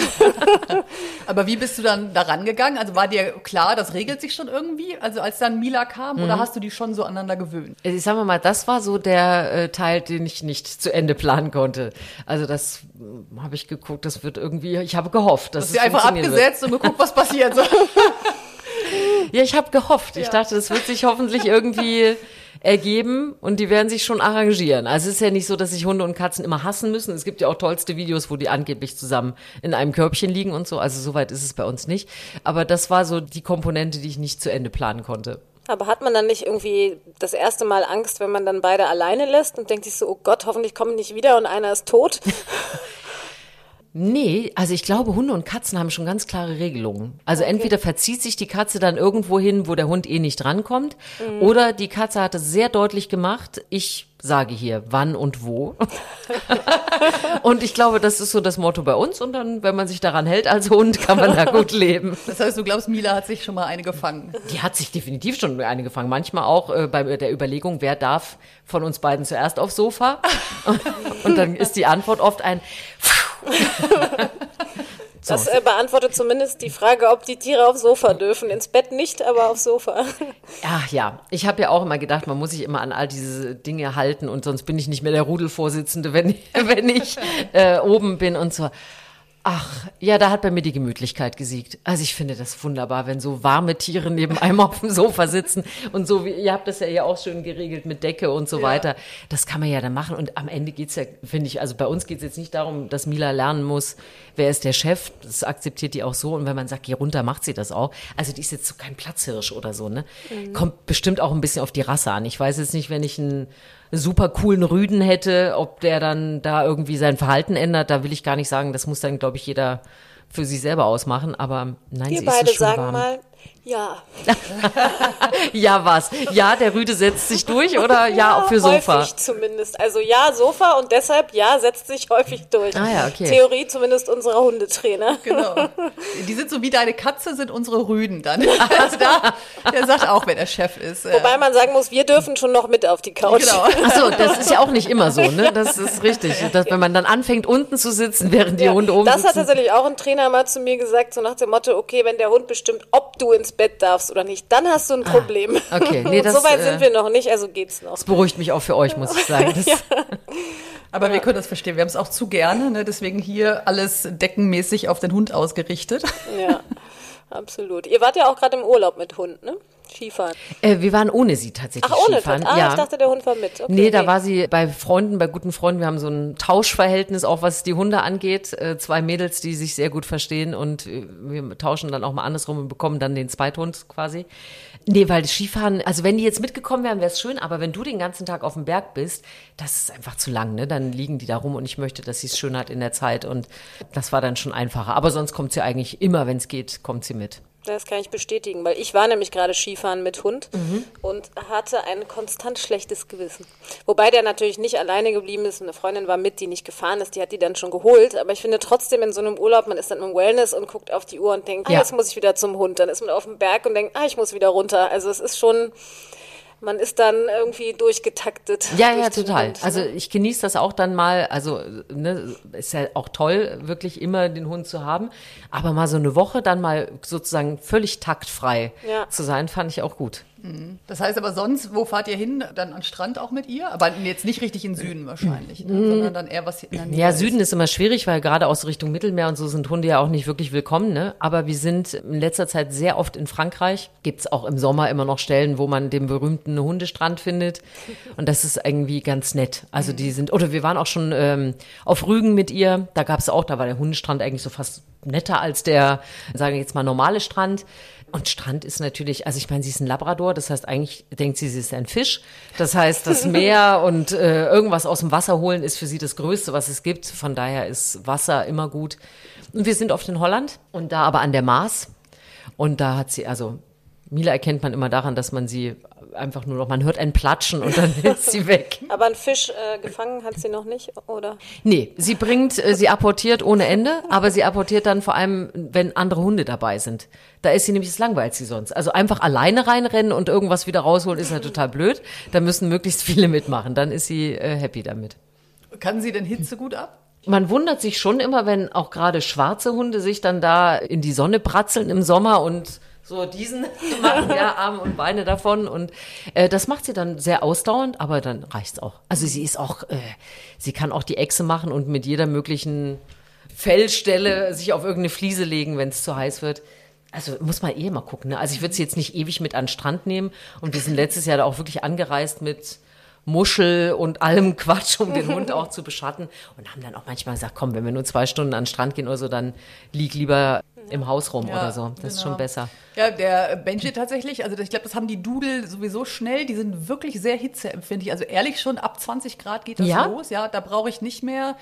Speaker 3: Aber wie bist du dann daran gegangen? Also war dir klar, das regelt sich schon irgendwie? Also als dann Mila kam mhm. oder hast du die schon so aneinander gewöhnt?
Speaker 2: Ich sag mal, das war so der äh, Teil, den ich nicht zu Ende planen konnte. Also das äh, habe ich geguckt, das wird irgendwie, ich habe gehofft, dass
Speaker 3: das es einfach abgesetzt wird. und geguckt, was passiert.
Speaker 2: ja, ich habe gehofft. Ich ja. dachte, das wird sich hoffentlich irgendwie ergeben und die werden sich schon arrangieren. Also es ist ja nicht so, dass sich Hunde und Katzen immer hassen müssen. Es gibt ja auch tollste Videos, wo die angeblich zusammen in einem Körbchen liegen und so. Also soweit ist es bei uns nicht. Aber das war so die Komponente, die ich nicht zu Ende planen konnte.
Speaker 4: Aber hat man dann nicht irgendwie das erste Mal Angst, wenn man dann beide alleine lässt und denkt sich so, oh Gott, hoffentlich kommen nicht wieder und einer ist tot?
Speaker 2: Nee, also ich glaube, Hunde und Katzen haben schon ganz klare Regelungen. Also okay. entweder verzieht sich die Katze dann irgendwo hin, wo der Hund eh nicht drankommt, mhm. oder die Katze hat es sehr deutlich gemacht, ich sage hier wann und wo. und ich glaube, das ist so das Motto bei uns. Und dann, wenn man sich daran hält als Hund, kann man da gut leben.
Speaker 3: Das heißt, du glaubst, Mila hat sich schon mal eine gefangen?
Speaker 2: Die hat sich definitiv schon eine gefangen. Manchmal auch äh, bei der Überlegung, wer darf von uns beiden zuerst aufs Sofa. und dann ist die Antwort oft ein
Speaker 4: Das äh, beantwortet zumindest die Frage, ob die Tiere aufs Sofa dürfen. Ins Bett nicht, aber aufs Sofa.
Speaker 2: Ach ja, ich habe ja auch immer gedacht, man muss sich immer an all diese Dinge halten und sonst bin ich nicht mehr der Rudelvorsitzende, wenn, wenn ich äh, oben bin und so. Ach, ja, da hat bei mir die Gemütlichkeit gesiegt. Also ich finde das wunderbar, wenn so warme Tiere neben einem auf dem Sofa sitzen und so wie, ihr habt das ja hier auch schön geregelt mit Decke und so weiter. Das kann man ja dann machen und am Ende geht's ja, finde ich, also bei uns geht's jetzt nicht darum, dass Mila lernen muss, wer ist der Chef, das akzeptiert die auch so und wenn man sagt, geh runter, macht sie das auch. Also die ist jetzt so kein Platzhirsch oder so, ne? Kommt bestimmt auch ein bisschen auf die Rasse an. Ich weiß jetzt nicht, wenn ich einen super coolen Rüden hätte, ob der dann da irgendwie sein Verhalten ändert, da will ich gar nicht sagen, das muss dann, glaube ich, jeder für sich selber ausmachen, aber nein,
Speaker 4: Wir
Speaker 2: sie
Speaker 4: beide
Speaker 2: ist so schön
Speaker 4: sagen
Speaker 2: warm.
Speaker 4: mal, ja.
Speaker 2: Ja, was? Ja, der Rüde setzt sich durch oder ja, auch für Sofa?
Speaker 4: Häufig zumindest. Also ja, Sofa und deshalb ja, setzt sich häufig durch.
Speaker 2: Ah ja, okay.
Speaker 4: Theorie zumindest unserer Hundetrainer.
Speaker 3: Genau. Die sind so wie deine Katze, sind unsere Rüden dann. Also da, der sagt auch, wer der Chef ist.
Speaker 4: Wobei man sagen muss, wir dürfen schon noch mit auf die Couch.
Speaker 3: Genau.
Speaker 2: Ach so, das ist ja auch nicht immer so, ne? Das ist richtig. Dass, wenn man dann anfängt, unten zu sitzen, während die
Speaker 4: Ja,
Speaker 2: Hunde oben
Speaker 4: das hat
Speaker 2: sitzen.
Speaker 4: tatsächlich auch ein Trainer mal zu mir gesagt, so nach dem Motto, okay, wenn der Hund bestimmt, ob du ins Bett darfst oder nicht, dann hast du ein Problem.
Speaker 2: Ah, okay. Nee, das,
Speaker 4: so weit
Speaker 2: äh,
Speaker 4: sind wir noch nicht, also geht's noch.
Speaker 2: Das beruhigt mich auch für euch, muss ich sagen. Das,
Speaker 3: Aber wir können das verstehen. Wir haben es auch zu gerne. Ne? Deswegen hier alles deckenmäßig auf den Hund ausgerichtet.
Speaker 4: Ja, absolut. Ihr wart ja auch gerade im Urlaub mit Hund, ne? Skifahren.
Speaker 2: äh, wir waren ohne sie tatsächlich
Speaker 4: Ach, ohne
Speaker 2: Skifahren.
Speaker 4: Ah,
Speaker 2: ja.
Speaker 4: ich dachte, der Hund war mit. Okay,
Speaker 2: nee, da war sie bei Freunden, bei guten Freunden. Wir haben so ein Tauschverhältnis, auch was die Hunde angeht. Äh, zwei Mädels, die sich sehr gut verstehen und äh, wir tauschen dann auch mal andersrum und bekommen dann den Zweithund quasi. Nee, weil das Skifahren, also wenn die jetzt mitgekommen wären, wäre es schön, aber wenn du den ganzen Tag auf dem Berg bist, das ist einfach zu lang, ne? Dann liegen die da rum und ich möchte, dass sie es schön hat in der Zeit und das war dann schon einfacher. Aber sonst kommt sie eigentlich immer, wenn es geht, kommt sie mit.
Speaker 4: Das kann ich bestätigen, weil ich war nämlich gerade Skifahren mit Hund
Speaker 2: Mhm.
Speaker 4: und hatte ein konstant schlechtes Gewissen. Wobei der natürlich nicht alleine geblieben ist. Eine Freundin war mit, die nicht gefahren ist, die hat die dann schon geholt. Aber ich finde trotzdem in so einem Urlaub, man ist dann im Wellness und guckt auf die Uhr und denkt, ah,
Speaker 2: Ja.
Speaker 4: jetzt muss ich wieder zum Hund. Dann ist man auf dem Berg und denkt, ah, ich muss wieder runter. Also es ist schon, man ist dann irgendwie durchgetaktet.
Speaker 2: Ja,
Speaker 4: durch
Speaker 2: ja, total.
Speaker 4: Hund,
Speaker 2: Also
Speaker 4: ne?
Speaker 2: ich genieße das auch dann mal, also ne, ist ja auch toll, wirklich immer den Hund zu haben. Aber mal so eine Woche dann mal sozusagen völlig taktfrei
Speaker 4: Ja.
Speaker 2: zu sein, fand ich auch gut.
Speaker 3: Das heißt aber sonst, wo fahrt ihr hin? Dann an Strand auch mit ihr? Aber jetzt nicht richtig in Süden wahrscheinlich, ne? sondern dann eher was in der Nähe
Speaker 2: Ja. Süden ist immer schwierig, weil gerade aus Richtung Mittelmeer und so sind Hunde ja auch nicht wirklich willkommen. Ne? Aber wir sind in letzter Zeit sehr oft in Frankreich. Gibt's auch im Sommer immer noch Stellen, wo man den berühmten Hundestrand findet. Und das ist irgendwie ganz nett. Also die sind, oder wir waren auch schon ähm, auf Rügen mit ihr. Da gab's auch, da war der Hundestrand eigentlich so fast netter als der, sagen wir jetzt mal, normale Strand. Und Strand ist natürlich, also ich meine, sie ist ein Labrador, das heißt eigentlich denkt sie, sie ist ein Fisch. Das heißt, das Meer und äh, irgendwas aus dem Wasser holen ist für sie das Größte, was es gibt. Von daher ist Wasser immer gut. Und wir sind oft in Holland und da aber an der Maas. Und da hat sie, also Mila erkennt man immer daran, dass man sie einfach nur noch, man hört ein Platschen und dann ist sie weg.
Speaker 4: Aber einen Fisch äh, gefangen hat sie noch nicht, oder?
Speaker 2: Nee, sie bringt, äh, sie apportiert ohne Ende, aber sie apportiert dann vor allem, wenn andere Hunde dabei sind. Da ist sie nämlich, das langweilt sie sonst. Also einfach alleine reinrennen und irgendwas wieder rausholen, ist ja total blöd. Da müssen möglichst viele mitmachen. Dann ist sie äh, happy damit.
Speaker 3: Kann sie denn Hitze gut ab?
Speaker 2: Man wundert sich schon immer, wenn auch gerade schwarze Hunde sich dann da in die Sonne bratzeln im Sommer und so diesen machen, ja, Arme und Beine davon. Und äh, das macht sie dann sehr ausdauernd, aber dann reicht's auch. Also sie ist auch, äh, sie kann auch die Echse machen und mit jeder möglichen Fellstelle sich auf irgendeine Fliese legen, wenn es zu heiß wird. Also muss man eh mal gucken. Ne? Also ich würde sie jetzt nicht ewig mit an den Strand nehmen. Und wir sind letztes Jahr da auch wirklich angereist mit Muschel und allem Quatsch, um den Hund auch zu beschatten. Und haben dann auch manchmal gesagt, komm, wenn wir nur zwei Stunden an den Strand gehen oder so, dann lieg lieber im Haus rum
Speaker 3: Ja,
Speaker 2: oder so. Das ist
Speaker 3: genau.
Speaker 2: schon besser.
Speaker 3: Ja, der Benji tatsächlich, also ich glaube, das haben die Dudel sowieso schnell, die sind wirklich sehr hitzeempfindlich. Also ehrlich schon, ab 20 Grad geht das
Speaker 2: Ja?
Speaker 3: los. Ja, da brauche ich nicht mehr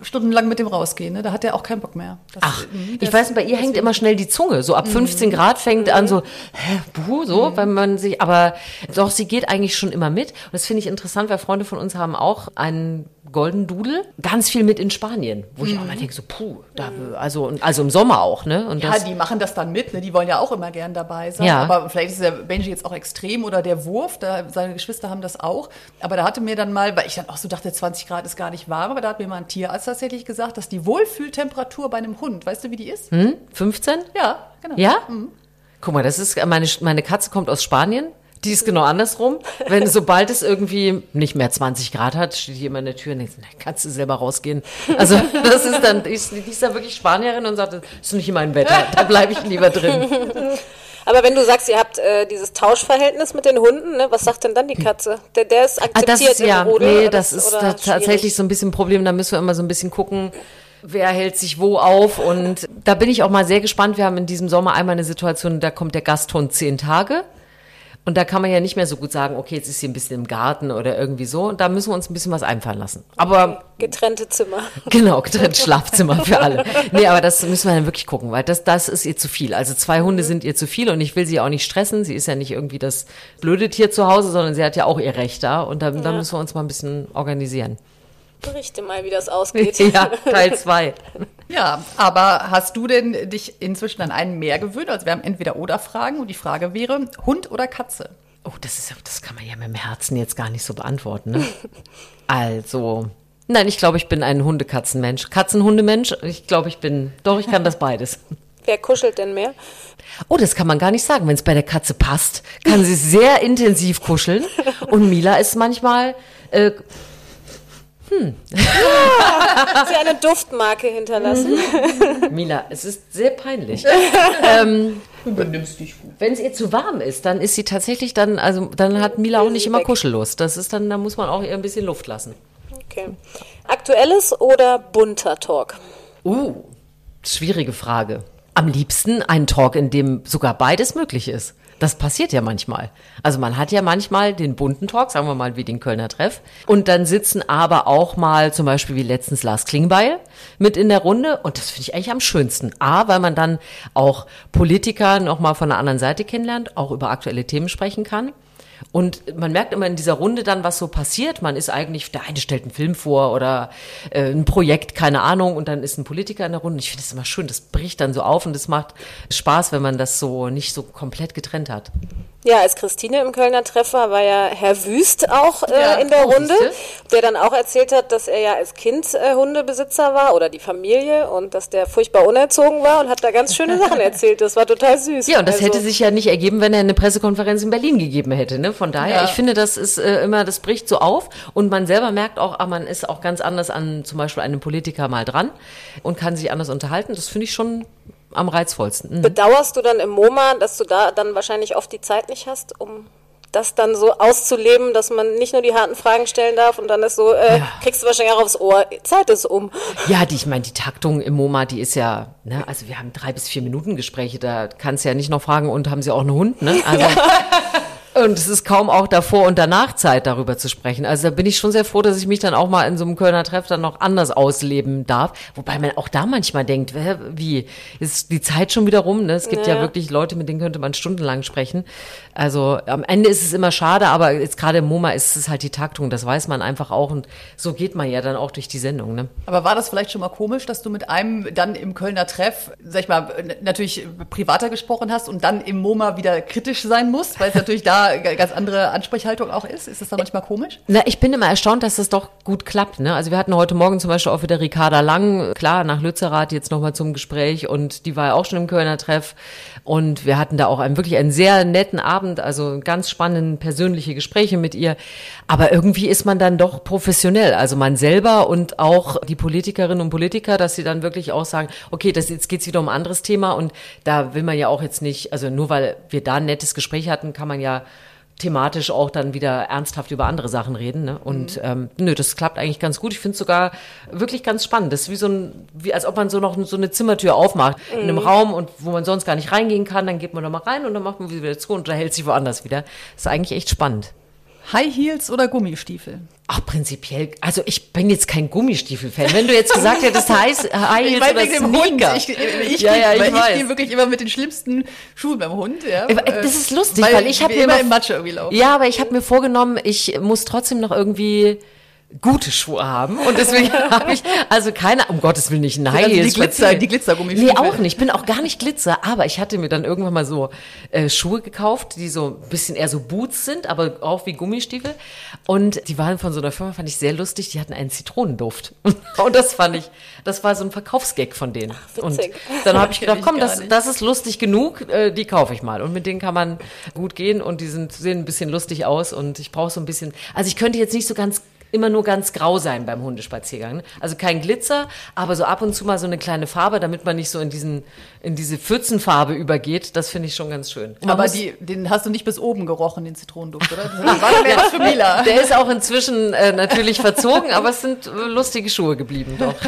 Speaker 3: stundenlang mit dem rausgehen. Ne? Da hat er auch keinen Bock mehr. Das,
Speaker 2: Ach,
Speaker 3: mhm,
Speaker 2: ich weiß, bei ihr hängt immer schnell die Zunge. So ab 15 Grad fängt an so, hä, buh, so, wenn man sich, aber doch, sie geht eigentlich schon immer mit. Und das finde ich interessant, weil Freunde von uns haben auch einen Golden Doodle, ganz viel mit in Spanien, wo ich auch mal denke, so, puh, da, also, also im Sommer auch, ne? Und
Speaker 3: Ja, die machen das dann mit, ne? die wollen ja auch immer gern dabei sein.
Speaker 2: Ja.
Speaker 3: Aber vielleicht ist der Benji jetzt auch extrem oder der Wurf, da, seine Geschwister haben das auch. Aber da hatte mir dann mal, weil ich dann auch so dachte, 20 Grad ist gar nicht warm, aber da hat mir mal ein Tierarzt tatsächlich gesagt, dass die Wohlfühltemperatur bei einem Hund, weißt du, wie die ist?
Speaker 2: hm, 15?
Speaker 3: Ja, genau.
Speaker 2: Ja? Guck mal, das ist, meine, meine Katze kommt aus Spanien. Die ist genau andersrum. Wenn sobald es irgendwie nicht mehr 20 Grad hat, steht die immer in der Tür und denkt, na, kannst du selber rausgehen. Also das ist dann, die ist, die ist dann wirklich Spanierin und sagt, das ist nicht mein Wetter, da bleibe ich lieber drin.
Speaker 4: Aber wenn du sagst, ihr habt äh, dieses Tauschverhältnis mit den Hunden, ne, was sagt denn dann die Katze? Der, der ist
Speaker 2: Ah,
Speaker 4: akzeptiert
Speaker 2: das ist
Speaker 4: im
Speaker 2: ja,
Speaker 4: Rudel,
Speaker 2: nee,
Speaker 4: oder
Speaker 2: das ist da tatsächlich so ein bisschen ein Problem. Da müssen wir immer so ein bisschen gucken, wer hält sich wo auf. Und da bin ich auch mal sehr gespannt. Wir haben in diesem Sommer einmal eine Situation, da kommt der Gasthund zehn Tage. Und da kann man ja nicht mehr so gut sagen, okay, jetzt ist sie ein bisschen im Garten oder irgendwie so. Und da müssen wir uns ein bisschen was einfallen lassen. Aber
Speaker 4: Getrennte Zimmer.
Speaker 2: Genau, getrennt Schlafzimmer für alle. Nee, aber das müssen wir dann wirklich gucken, weil das, das ist ihr zu viel. Also zwei Hunde sind ihr zu viel und ich will sie auch nicht stressen. Sie ist ja nicht irgendwie das blöde Tier zu Hause, sondern sie hat ja auch ihr Recht da und da, da müssen wir uns mal ein bisschen organisieren.
Speaker 4: Berichte mal, wie das ausgeht.
Speaker 2: Ja, Teil zwei.
Speaker 3: Ja, aber hast du denn dich inzwischen an einen mehr gewöhnt? Also wir haben entweder oder Fragen und die Frage wäre Hund oder Katze?
Speaker 2: Oh, das ist, das kann man ja mit dem Herzen jetzt gar nicht so beantworten. Ne? Also, nein, ich glaube, ich bin ein Hundekatzenmensch. Katzenhundemensch, ich glaube, ich bin, doch, ich kann das beides.
Speaker 4: Wer kuschelt denn mehr?
Speaker 2: Oh, das kann man gar nicht sagen. Wenn es bei der Katze passt, kann sie sehr intensiv kuscheln. Und Mila ist manchmal, äh,
Speaker 4: Hat sie eine Duftmarke hinterlassen?
Speaker 2: Mila, es ist sehr peinlich.
Speaker 3: Du benimmst dich gut.
Speaker 2: Wenn es ihr zu warm ist, dann ist sie tatsächlich dann, also dann hat Mila auch nicht immer
Speaker 4: weg.
Speaker 2: Kuschellust. Das ist dann, da muss man auch ihr ein bisschen Luft lassen.
Speaker 4: Okay. Aktuelles oder bunter Talk?
Speaker 2: Uh, schwierige Frage. Am liebsten ein Talk, in dem sogar beides möglich ist. Das passiert ja manchmal. Also man hat ja manchmal den bunten Talk, sagen wir mal wie den Kölner Treff. Und dann sitzen aber auch mal zum Beispiel wie letztens Lars Klingbeil mit in der Runde. Und das finde ich eigentlich am schönsten. A, weil man dann auch Politiker noch mal von der anderen Seite kennenlernt, auch über aktuelle Themen sprechen kann. Und man merkt immer in dieser Runde dann, was so passiert. Man ist eigentlich, der eine stellt einen Film vor oder äh, ein Projekt, keine Ahnung, und dann ist ein Politiker in der Runde. Ich finde das immer schön, das bricht dann so auf und es macht Spaß, wenn man das so nicht so komplett getrennt hat.
Speaker 4: Ja, als Christine im Kölner Treffer war ja Herr Wüst auch äh,
Speaker 3: Ja,
Speaker 4: in der
Speaker 2: oh,
Speaker 4: Runde, der dann auch erzählt hat, dass er ja als Kind äh, Hundebesitzer war oder die Familie und dass der furchtbar unerzogen war und hat da ganz schöne Sachen erzählt. Das war total süß.
Speaker 2: Ja, und das
Speaker 4: Also,
Speaker 2: hätte sich ja nicht ergeben, wenn er eine Pressekonferenz in Berlin gegeben hätte. Ne? Von daher,
Speaker 3: Ja.
Speaker 2: ich finde, das ist äh, immer, das bricht so auf und man selber merkt auch, ah, man ist auch ganz anders an zum Beispiel einem Politiker mal dran und kann sich anders unterhalten. Das finde ich schon am reizvollsten. Mhm.
Speaker 4: Bedauerst du dann im MoMA, dass du da dann wahrscheinlich oft die Zeit nicht hast, um das dann so auszuleben, dass man nicht nur die harten Fragen stellen darf und dann ist so, äh,
Speaker 2: Ja.
Speaker 4: kriegst du wahrscheinlich auch aufs Ohr, Zeit ist um.
Speaker 2: Ja, die, ich meine, die Taktung im MoMA, die ist ja, ne, also wir haben drei bis vier Minuten Gespräche, da kannst du ja nicht noch fragen, und haben sie auch einen Hund, ne? Also, Und es ist kaum auch davor und danach Zeit, darüber zu sprechen. Also da bin ich schon sehr froh, dass ich mich dann auch mal in so einem Kölner Treff dann noch anders ausleben darf. Wobei man auch da manchmal denkt, wie, ist die Zeit schon wieder rum? Ne? Es gibt ja.
Speaker 4: Ja.
Speaker 2: wirklich Leute, mit denen könnte man stundenlang sprechen. Also am Ende ist es immer schade, aber jetzt gerade im MoMA ist es halt die Taktung, das weiß man einfach auch. Und so geht man ja dann auch durch die Sendung. Ne?
Speaker 3: Aber war das vielleicht schon mal komisch, dass du mit einem dann im Kölner Treff, sag ich mal, natürlich privater gesprochen hast und dann im MoMA wieder kritisch sein musst, weil es natürlich da ganz andere Ansprechhaltung auch ist? Ist das dann manchmal komisch?
Speaker 2: Na, ich bin immer erstaunt, dass das doch gut klappt. Ne? Also wir hatten heute Morgen zum Beispiel auch wieder Ricarda Lang, klar, nach Lützerath jetzt nochmal zum Gespräch und die war ja auch schon im Kölner Treff. Und wir hatten da auch einen, wirklich einen sehr netten Abend, also ganz spannende persönliche Gespräche mit ihr. Aber irgendwie ist man dann doch professionell, also man selber und auch die Politikerinnen und Politiker, dass sie dann wirklich auch sagen, okay, das, jetzt geht's wieder um ein anderes Thema und da will man ja auch jetzt nicht, also nur weil wir da ein nettes Gespräch hatten, kann man ja thematisch auch dann wieder ernsthaft über andere Sachen reden. Ne? Und ähm, nö, das klappt eigentlich ganz gut. Ich finde es sogar wirklich ganz spannend. Das ist wie so ein, wie als ob man so noch so eine Zimmertür aufmacht in einem Raum und wo man sonst gar nicht reingehen kann, dann geht man da mal rein und dann macht man wieder zu und unterhält sich woanders wieder. Das ist eigentlich echt spannend.
Speaker 3: High Heels oder Gummistiefel?
Speaker 2: Ach, prinzipiell, also ich bin jetzt kein Gummistiefel-Fan. Wenn du jetzt gesagt hättest, High, High Heels oder Sneaker.
Speaker 3: Ich, ich,
Speaker 2: Ja, ja, ich
Speaker 3: ich gehe wirklich immer mit den schlimmsten Schuhen beim Hund. Ja.
Speaker 2: Aber Das ist lustig,
Speaker 3: weil,
Speaker 2: weil, ich habe mir
Speaker 3: immer
Speaker 2: immer
Speaker 3: im Matsche irgendwie laufen.
Speaker 2: Ja, aber ich habe mir vorgenommen, ich muss trotzdem noch irgendwie gute Schuhe haben. Und deswegen habe ich, also keine, um Gottes Willen nicht, nein.
Speaker 3: Also die Glitzer, die Glitzergummistiefel.
Speaker 2: Nee, auch nicht. Ich bin auch gar nicht Glitzer, aber ich hatte mir dann irgendwann mal so äh, Schuhe gekauft, die so ein bisschen eher so Boots sind, aber auch wie Gummistiefel. Und die waren von so einer Firma, fand ich sehr lustig, die hatten einen Zitronenduft. Und das fand ich, das war so ein Verkaufsgag von denen.
Speaker 4: Ach,
Speaker 2: und dann habe ich gedacht, komm, das, das ist lustig genug, äh, die kaufe ich mal. Und mit denen kann man gut gehen und die sind, sehen ein bisschen lustig aus und ich brauche so ein bisschen, also ich könnte jetzt nicht so ganz immer nur ganz grau sein beim Hundespaziergang. Also kein Glitzer, aber so ab und zu mal so eine kleine Farbe, damit man nicht so in diesen in diese Pfützenfarbe übergeht. Das finde ich schon ganz schön. Man
Speaker 3: Aber
Speaker 2: muss-
Speaker 3: die, den hast du nicht bis oben gerochen, den Zitronenduft, oder? Das war Mila.
Speaker 2: der ist auch inzwischen äh, natürlich verzogen, aber es sind äh, lustige Schuhe geblieben doch.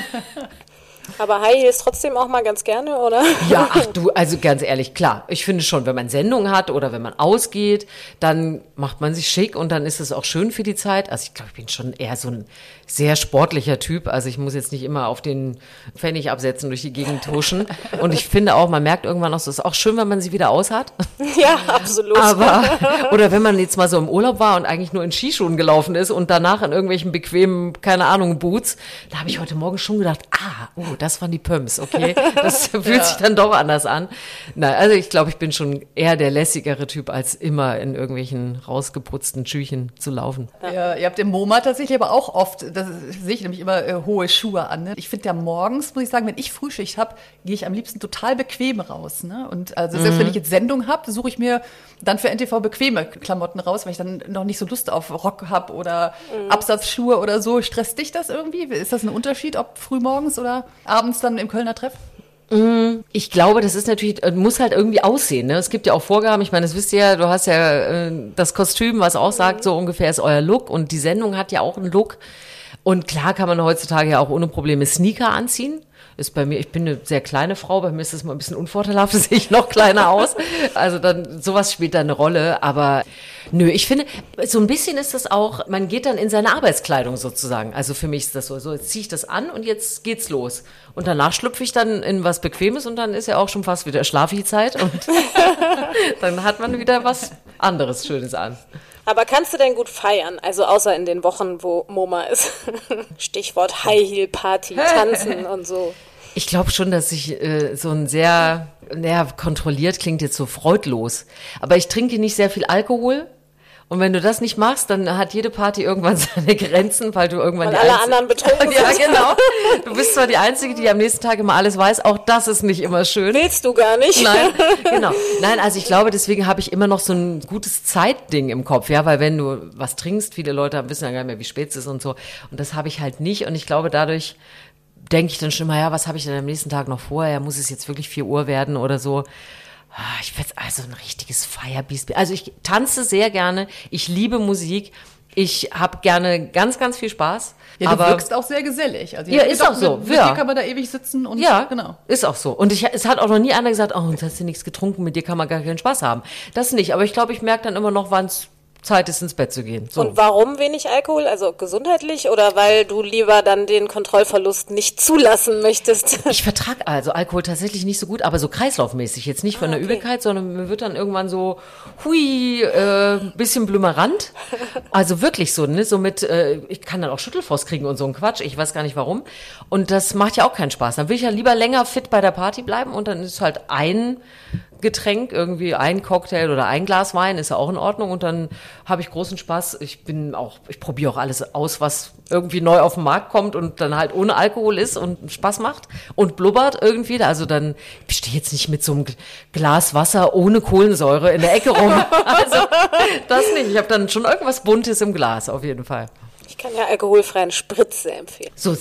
Speaker 4: Aber High Heels trotzdem auch mal ganz gerne, oder?
Speaker 2: Ja, ach du, also ganz ehrlich, klar. Ich finde schon, wenn man Sendung hat oder wenn man ausgeht, dann macht man sich schick und dann ist es auch schön für die Zeit. Also ich glaube, ich bin schon eher so ein sehr sportlicher Typ. Also ich muss jetzt nicht immer auf den Pfennig absetzen durch die Gegend huschen. Und ich finde auch, man merkt irgendwann auch, es ist auch schön, wenn man sie wieder aus hat.
Speaker 4: Ja, absolut.
Speaker 2: Aber, oder wenn man jetzt mal so im Urlaub war und eigentlich nur in Skischuhen gelaufen ist und danach in irgendwelchen bequemen, keine Ahnung, Boots, da habe ich heute Morgen schon gedacht, ah, oh, das waren die Pumps, okay. Das fühlt sich dann doch anders an. Nein, also ich glaube, ich bin schon eher der lässigere Typ, als immer in irgendwelchen rausgeputzten Schüchen zu laufen.
Speaker 3: Ja, ihr habt im MoMA tatsächlich aber auch oft, das sehe ich nämlich immer äh, hohe Schuhe an. Ne? Ich finde ja morgens, muss ich sagen, wenn ich Frühschicht habe, gehe ich am liebsten total bequem raus. Ne? Und also selbst wenn ich jetzt Sendung habe, suche ich mir dann für NTV bequeme Klamotten raus, weil ich dann noch nicht so Lust auf Rock habe oder Absatzschuhe oder so. Stresst dich das irgendwie? Ist das ein Unterschied, ob frühmorgens oder abends dann im Kölner Treff?
Speaker 2: Ich glaube, das ist natürlich, äh, muss halt irgendwie aussehen. Ne? Es gibt ja auch Vorgaben, ich meine, das wisst ihr ja, du hast ja äh, das Kostüm, was auch sagt, so ungefähr ist euer Look und die Sendung hat ja auch einen Look. Und klar kann man heutzutage ja auch ohne Probleme Sneaker anziehen. Ist bei mir, ich bin eine sehr kleine Frau, bei mir ist das mal ein bisschen unvorteilhaft, sehe ich noch kleiner aus. Also dann, sowas spielt da eine Rolle, aber nö, ich finde, so ein bisschen ist das auch, man geht dann in seine Arbeitskleidung sozusagen. Also für mich ist das so, so jetzt ziehe ich das an und jetzt geht's los. Und danach schlüpfe ich dann in was Bequemes und dann ist ja auch schon fast wieder Schlafi-Zeit und dann hat man wieder was anderes Schönes an.
Speaker 4: Aber kannst du denn gut feiern? Also außer in den Wochen, wo MoMA ist. Stichwort High Heel Party, tanzen und so.
Speaker 2: Ich glaube schon, dass ich äh, so ein sehr, naja, kontrolliert klingt jetzt so freudlos. Aber ich trinke nicht sehr viel Alkohol. Und wenn du das nicht machst, dann hat jede Party irgendwann seine Grenzen, weil du irgendwann
Speaker 4: Weil
Speaker 2: die
Speaker 4: alle
Speaker 2: Einzige-
Speaker 4: anderen betrunken
Speaker 2: Ja, genau. Du bist zwar die Einzige, die am nächsten Tag immer alles weiß. Auch das ist nicht immer schön.
Speaker 4: Willst du gar nicht?
Speaker 2: Nein, genau. Nein, also ich glaube, deswegen habe ich immer noch so ein gutes Zeitding im Kopf, ja, weil wenn du was trinkst, viele Leute wissen ja gar nicht mehr, wie spät es ist und so. Und das habe ich halt nicht. Und ich glaube, dadurch denke ich dann schon mal, ja, was habe ich denn am nächsten Tag noch vor? Ja, muss es jetzt wirklich 4 Uhr werden oder so? Ah, Ich werde also ein richtiges Firebeast. Also ich tanze sehr gerne. Ich liebe Musik. Ich habe gerne ganz, ganz viel Spaß.
Speaker 3: Ja, du
Speaker 2: aber
Speaker 3: wirkst auch sehr gesellig. Also
Speaker 2: Ja, ist
Speaker 3: gedacht,
Speaker 2: auch so,
Speaker 3: Mit, mit
Speaker 2: ja.
Speaker 3: dir kann man da ewig sitzen und
Speaker 2: Ja,
Speaker 3: genau.
Speaker 2: Ist auch so. Und ich, es hat auch noch nie einer gesagt, oh, jetzt hast du nichts getrunken, mit dir kann man gar keinen Spaß haben. Das nicht. Aber ich glaube, ich merke dann immer noch, wann es Zeit ist, ins Bett zu gehen. So.
Speaker 4: Und warum wenig Alkohol? Also gesundheitlich oder weil du lieber dann den Kontrollverlust nicht zulassen möchtest?
Speaker 2: ich vertrage also Alkohol tatsächlich nicht so gut, aber so kreislaufmäßig. Jetzt nicht von der
Speaker 4: okay.
Speaker 2: Übelkeit, sondern mir wird dann irgendwann so, hui, äh, bisschen blümerant. Also wirklich so, ne? So mit, äh, ich kann dann auch Schüttelfrost kriegen und so ein Quatsch. Ich weiß gar nicht warum. Und das macht ja auch keinen Spaß. Dann will ich ja lieber länger fit bei der Party bleiben und dann ist halt ein Getränk, irgendwie ein Cocktail oder ein Glas Wein ist ja auch in Ordnung und dann habe ich großen Spaß. Ich bin auch, ich probiere auch alles aus, was irgendwie neu auf den Markt kommt und dann halt ohne Alkohol ist und Spaß macht und blubbert irgendwie. Also dann, ich stehe jetzt nicht mit so einem Glas Wasser ohne Kohlensäure in der Ecke rum. Also das nicht. Ich habe dann schon irgendwas Buntes im Glas, auf jeden Fall.
Speaker 4: Ich kann ja alkoholfreien Spritz sehr empfehlen.
Speaker 2: So,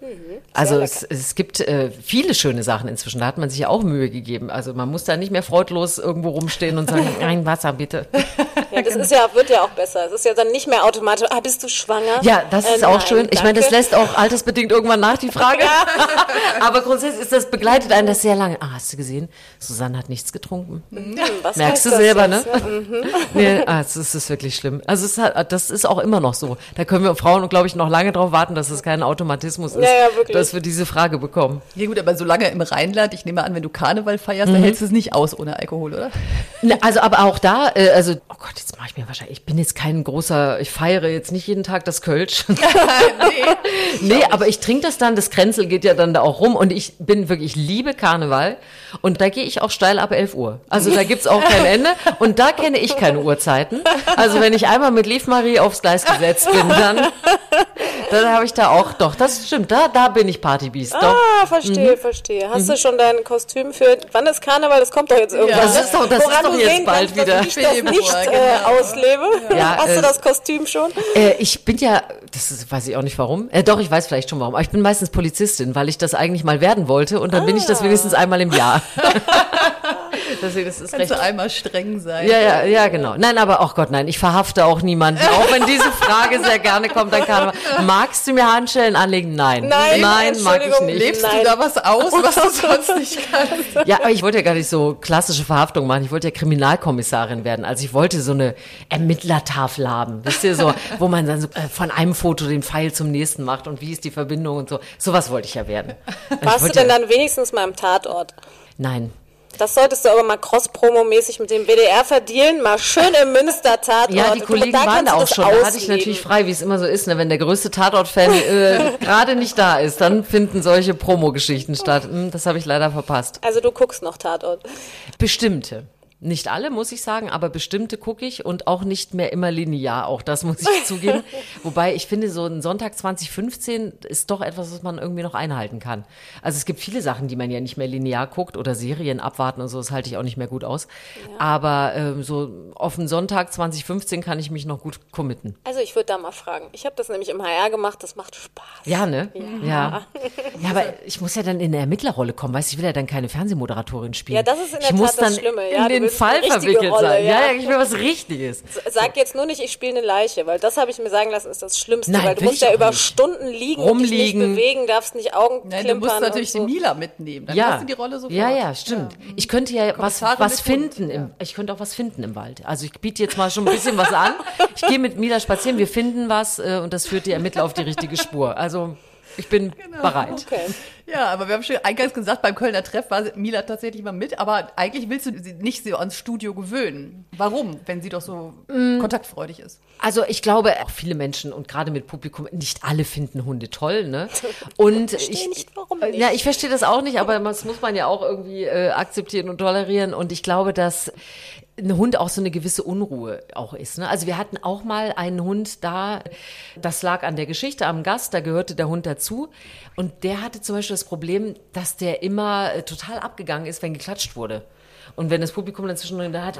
Speaker 2: siehste? Also es, es gibt äh, viele schöne Sachen inzwischen. Da hat man sich ja auch Mühe gegeben. Also man muss da nicht mehr freudlos irgendwo rumstehen und sagen, ein Wasser bitte.
Speaker 4: Ja, das ist ja, wird ja auch besser. Es ist ja dann nicht mehr automatisch, ah, bist du schwanger?
Speaker 2: Ja, das
Speaker 4: Äh,
Speaker 2: ist auch
Speaker 4: nein,
Speaker 2: schön. Ich meine, das lässt auch altersbedingt irgendwann nach, die Frage. Aber grundsätzlich ist das begleitet einen das sehr lange. Ah, hast du gesehen? Susanne hat nichts getrunken.
Speaker 4: Hm, was
Speaker 2: Merkst du selber, ne?
Speaker 4: Ja, mhm.
Speaker 2: Nee, ah, es ist, ist wirklich schlimm. Also es hat, das ist auch immer noch so. Da können wir Frauen, glaube ich, noch lange drauf warten, dass es kein Automatismus ist,
Speaker 4: Ja, ja, wirklich.
Speaker 2: dass wir diese Frage bekommen.
Speaker 3: Ja gut, aber solange im Rheinland, ich nehme an, wenn du Karneval feierst,
Speaker 2: Mhm.
Speaker 3: dann hältst du es nicht aus ohne Alkohol, oder?
Speaker 2: Ne, also, aber auch da, äh, also, oh Gott, jetzt mache ich mir wahrscheinlich, ich bin jetzt kein großer, ich feiere jetzt nicht jeden Tag das Kölsch.
Speaker 3: nee,
Speaker 2: nee, aber ich trinke das dann, das Kränzel geht ja dann da auch rum und ich bin wirklich, ich liebe Karneval und da gehe ich auch steil ab 11 Uhr. Also da gibt's auch kein Ende und da kenne ich keine Uhrzeiten. Also wenn ich einmal mit Lief Marie aufs Gleis gesetzt bin, dann, dann habe ich da auch, doch, das stimmt, da, da bin ich Partybeast, doch.
Speaker 4: Ah, verstehe, verstehe. Hast du schon dein Kostüm für, wann ist Karneval? Das kommt doch jetzt irgendwann.
Speaker 3: Das
Speaker 4: ne?
Speaker 2: ist doch- das ist
Speaker 4: Woran
Speaker 2: doch
Speaker 4: du
Speaker 2: jetzt bald
Speaker 4: kannst,
Speaker 2: wieder.
Speaker 4: Dass ich das nicht äh,
Speaker 3: genau.
Speaker 4: auslebe.
Speaker 2: Ja,
Speaker 4: Hast
Speaker 2: äh,
Speaker 4: du das Kostüm schon?
Speaker 2: Äh, ich bin ja, das ist, weiß ich auch nicht warum. Äh, doch, ich weiß vielleicht schon warum. Aber ich bin meistens Polizistin, weil ich das eigentlich mal werden wollte und dann bin ich das wenigstens einmal im Jahr. Deswegen, das ist
Speaker 3: kannst
Speaker 2: recht.
Speaker 3: du einmal streng sein.
Speaker 2: Ja, ja, ja, genau. Nein, aber ach Gott, nein, ich verhafte auch niemanden. Auch wenn diese Frage sehr gerne kommt, dann kann man, magst du mir Handschellen anlegen? Nein.
Speaker 4: Nein,
Speaker 2: nein, mag ich nicht.
Speaker 3: Lebst
Speaker 4: Nein.
Speaker 3: du da was aus, was du sonst nicht kannst?
Speaker 2: Ja, aber ich wollte ja gar nicht so klassische Verhaftung machen. Ich wollte ja Kriminalkommissarin werden. Also ich wollte so eine Ermittlertafel haben. Wisst ihr, so, wo man dann so äh, von einem Foto den Pfeil zum nächsten macht und wie ist die Verbindung und so. Sowas wollte ich ja werden. Ich
Speaker 4: Warst du denn
Speaker 2: ja-
Speaker 4: dann wenigstens mal im Tatort?
Speaker 2: Nein.
Speaker 4: Das solltest du aber mal cross-promo-mäßig mit dem WDR verdienen, mal schön im Münster-Tatort.
Speaker 2: Ja, die Kollegen
Speaker 4: da
Speaker 2: waren da auch schon. Da hatte ich
Speaker 4: ausleben.
Speaker 2: natürlich frei, wie es immer so ist. Ne? Wenn der größte Tatort-Fan äh, gerade nicht da ist, dann finden solche Promo-Geschichten statt. Hm, das habe ich leider verpasst.
Speaker 4: Also du guckst noch Tatort.
Speaker 2: Bestimmte. Nicht alle, muss ich sagen, aber bestimmte gucke ich und auch nicht mehr immer linear, auch das muss ich zugeben. Wobei ich finde, so ein Sonntag 2015 ist doch etwas, was man irgendwie noch einhalten kann. Also es gibt viele Sachen, die man ja nicht mehr linear guckt oder Serien abwarten und so, das halte ich auch nicht mehr gut aus. Aber ähm, so auf den Sonntag 2015 kann ich mich noch gut committen.
Speaker 4: Also ich würde da mal fragen. Ich habe das nämlich im HR gemacht, das macht Spaß.
Speaker 2: Ja, ne? Ja. Ja, aber ich muss ja dann in eine Ermittlerrolle kommen, weißt du, ich will ja dann keine Fernsehmoderatorin spielen.
Speaker 4: Ja, das ist in der
Speaker 2: ich
Speaker 4: Tat das Schlimme, ja,
Speaker 2: in den Fall verwickelt
Speaker 4: Rolle,
Speaker 2: sein. Ja,
Speaker 4: ja.
Speaker 2: ja, ich will was Richtiges.
Speaker 4: Sag jetzt nur nicht, ich spiele eine Leiche, weil das habe ich mir sagen lassen, ist das Schlimmste.
Speaker 2: Nein,
Speaker 4: weil du musst ja über
Speaker 2: nicht.
Speaker 4: Stunden liegen und dich nicht
Speaker 2: Rumliegen.
Speaker 4: bewegen, darfst nicht Augen
Speaker 3: Nein, du musst natürlich
Speaker 4: und
Speaker 3: die
Speaker 4: so.
Speaker 3: Mila mitnehmen. Dann
Speaker 2: Ja.
Speaker 3: hast du die Rolle sofort.
Speaker 2: ja, ja, stimmt. Ich könnte ja was, was finden. Im, ich könnte auch was finden im Wald. Also ich biete jetzt mal schon ein bisschen was an. Ich gehe mit Mila spazieren, wir finden was äh, und das führt die Ermittler auf die richtige Spur. Also ich bin
Speaker 3: Genau.
Speaker 2: bereit.
Speaker 4: Okay.
Speaker 3: Ja, aber wir haben schon eingangs gesagt, beim Kölner Treff war Mila tatsächlich mal mit, aber eigentlich willst du sie nicht so ans Studio gewöhnen. Warum, wenn sie doch so
Speaker 2: Mm.
Speaker 3: kontaktfreudig ist?
Speaker 2: Also ich glaube, auch viele Menschen und gerade mit Publikum, nicht alle finden Hunde toll, ne? Und ich,
Speaker 4: nicht, warum
Speaker 2: äh,
Speaker 4: nicht.
Speaker 2: Ja, ich verstehe das auch nicht, aber das muss man ja auch irgendwie äh, akzeptieren und tolerieren. Und ich glaube, dass ein Hund auch so eine gewisse Unruhe auch ist. Ne? Also wir hatten auch mal einen Hund da, das lag an der Geschichte am Gast, da gehörte der Hund dazu. Und der hatte zum Beispiel das Problem, dass der immer äh, total abgegangen ist, wenn geklatscht wurde. Und wenn das Publikum dann zwischendrin da hat,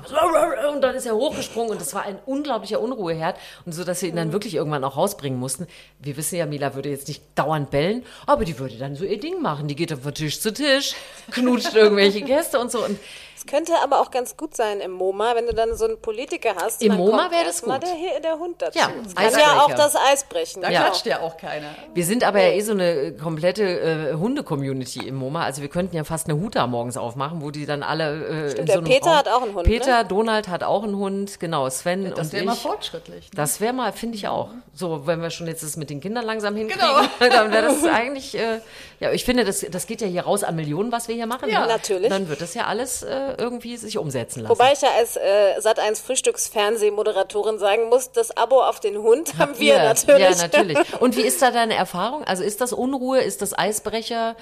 Speaker 2: und dann ist er hochgesprungen und das war ein unglaublicher Unruheherd und so, dass wir ihn dann wirklich irgendwann auch rausbringen mussten. Wir wissen ja, Mila würde jetzt nicht dauernd bellen, aber die würde dann so ihr Ding machen. Die geht dann von Tisch zu Tisch, knutscht irgendwelche Gäste und so. Und
Speaker 4: Es könnte aber auch ganz gut sein im MoMA, wenn du dann so einen Politiker hast.
Speaker 2: Im MoMA wäre das gut.
Speaker 4: Der, der Hund dazu.
Speaker 2: Ja,
Speaker 4: das kann ja auch das Eis brechen.
Speaker 3: Da
Speaker 4: genau.
Speaker 3: klatscht ja auch keiner.
Speaker 2: wir sind aber ja eh so eine komplette äh, Hunde-Community im MoMA. Also wir könnten ja fast eine Huta morgens aufmachen, wo die dann alle äh, in
Speaker 4: der
Speaker 2: so einem
Speaker 4: Peter
Speaker 2: Raum-
Speaker 4: hat auch einen Hund,
Speaker 2: Peter, Donald hat auch einen Hund, genau, Sven
Speaker 3: Das
Speaker 2: und
Speaker 3: wäre
Speaker 2: ich.
Speaker 3: mal fortschrittlich. Ne?
Speaker 2: Das wäre mal, finde ich auch. So, wenn wir schon jetzt das mit den Kindern langsam hinkriegen,
Speaker 3: Genau.
Speaker 2: dann wäre das eigentlich, äh, ja, ich finde, das, das geht ja hier raus an Millionen, was wir hier machen.
Speaker 3: Ja,
Speaker 2: ne?
Speaker 4: natürlich.
Speaker 2: Dann wird das ja alles äh, irgendwie sich umsetzen lassen.
Speaker 4: Wobei ich ja als äh, Sat1 Frühstücksfernsehmoderatorin sagen muss, das Abo auf den Hund haben wir
Speaker 2: Ja,
Speaker 4: natürlich.
Speaker 2: Ja, natürlich. Und wie ist da deine Erfahrung? Also ist das Unruhe, ist das Eisbrecher?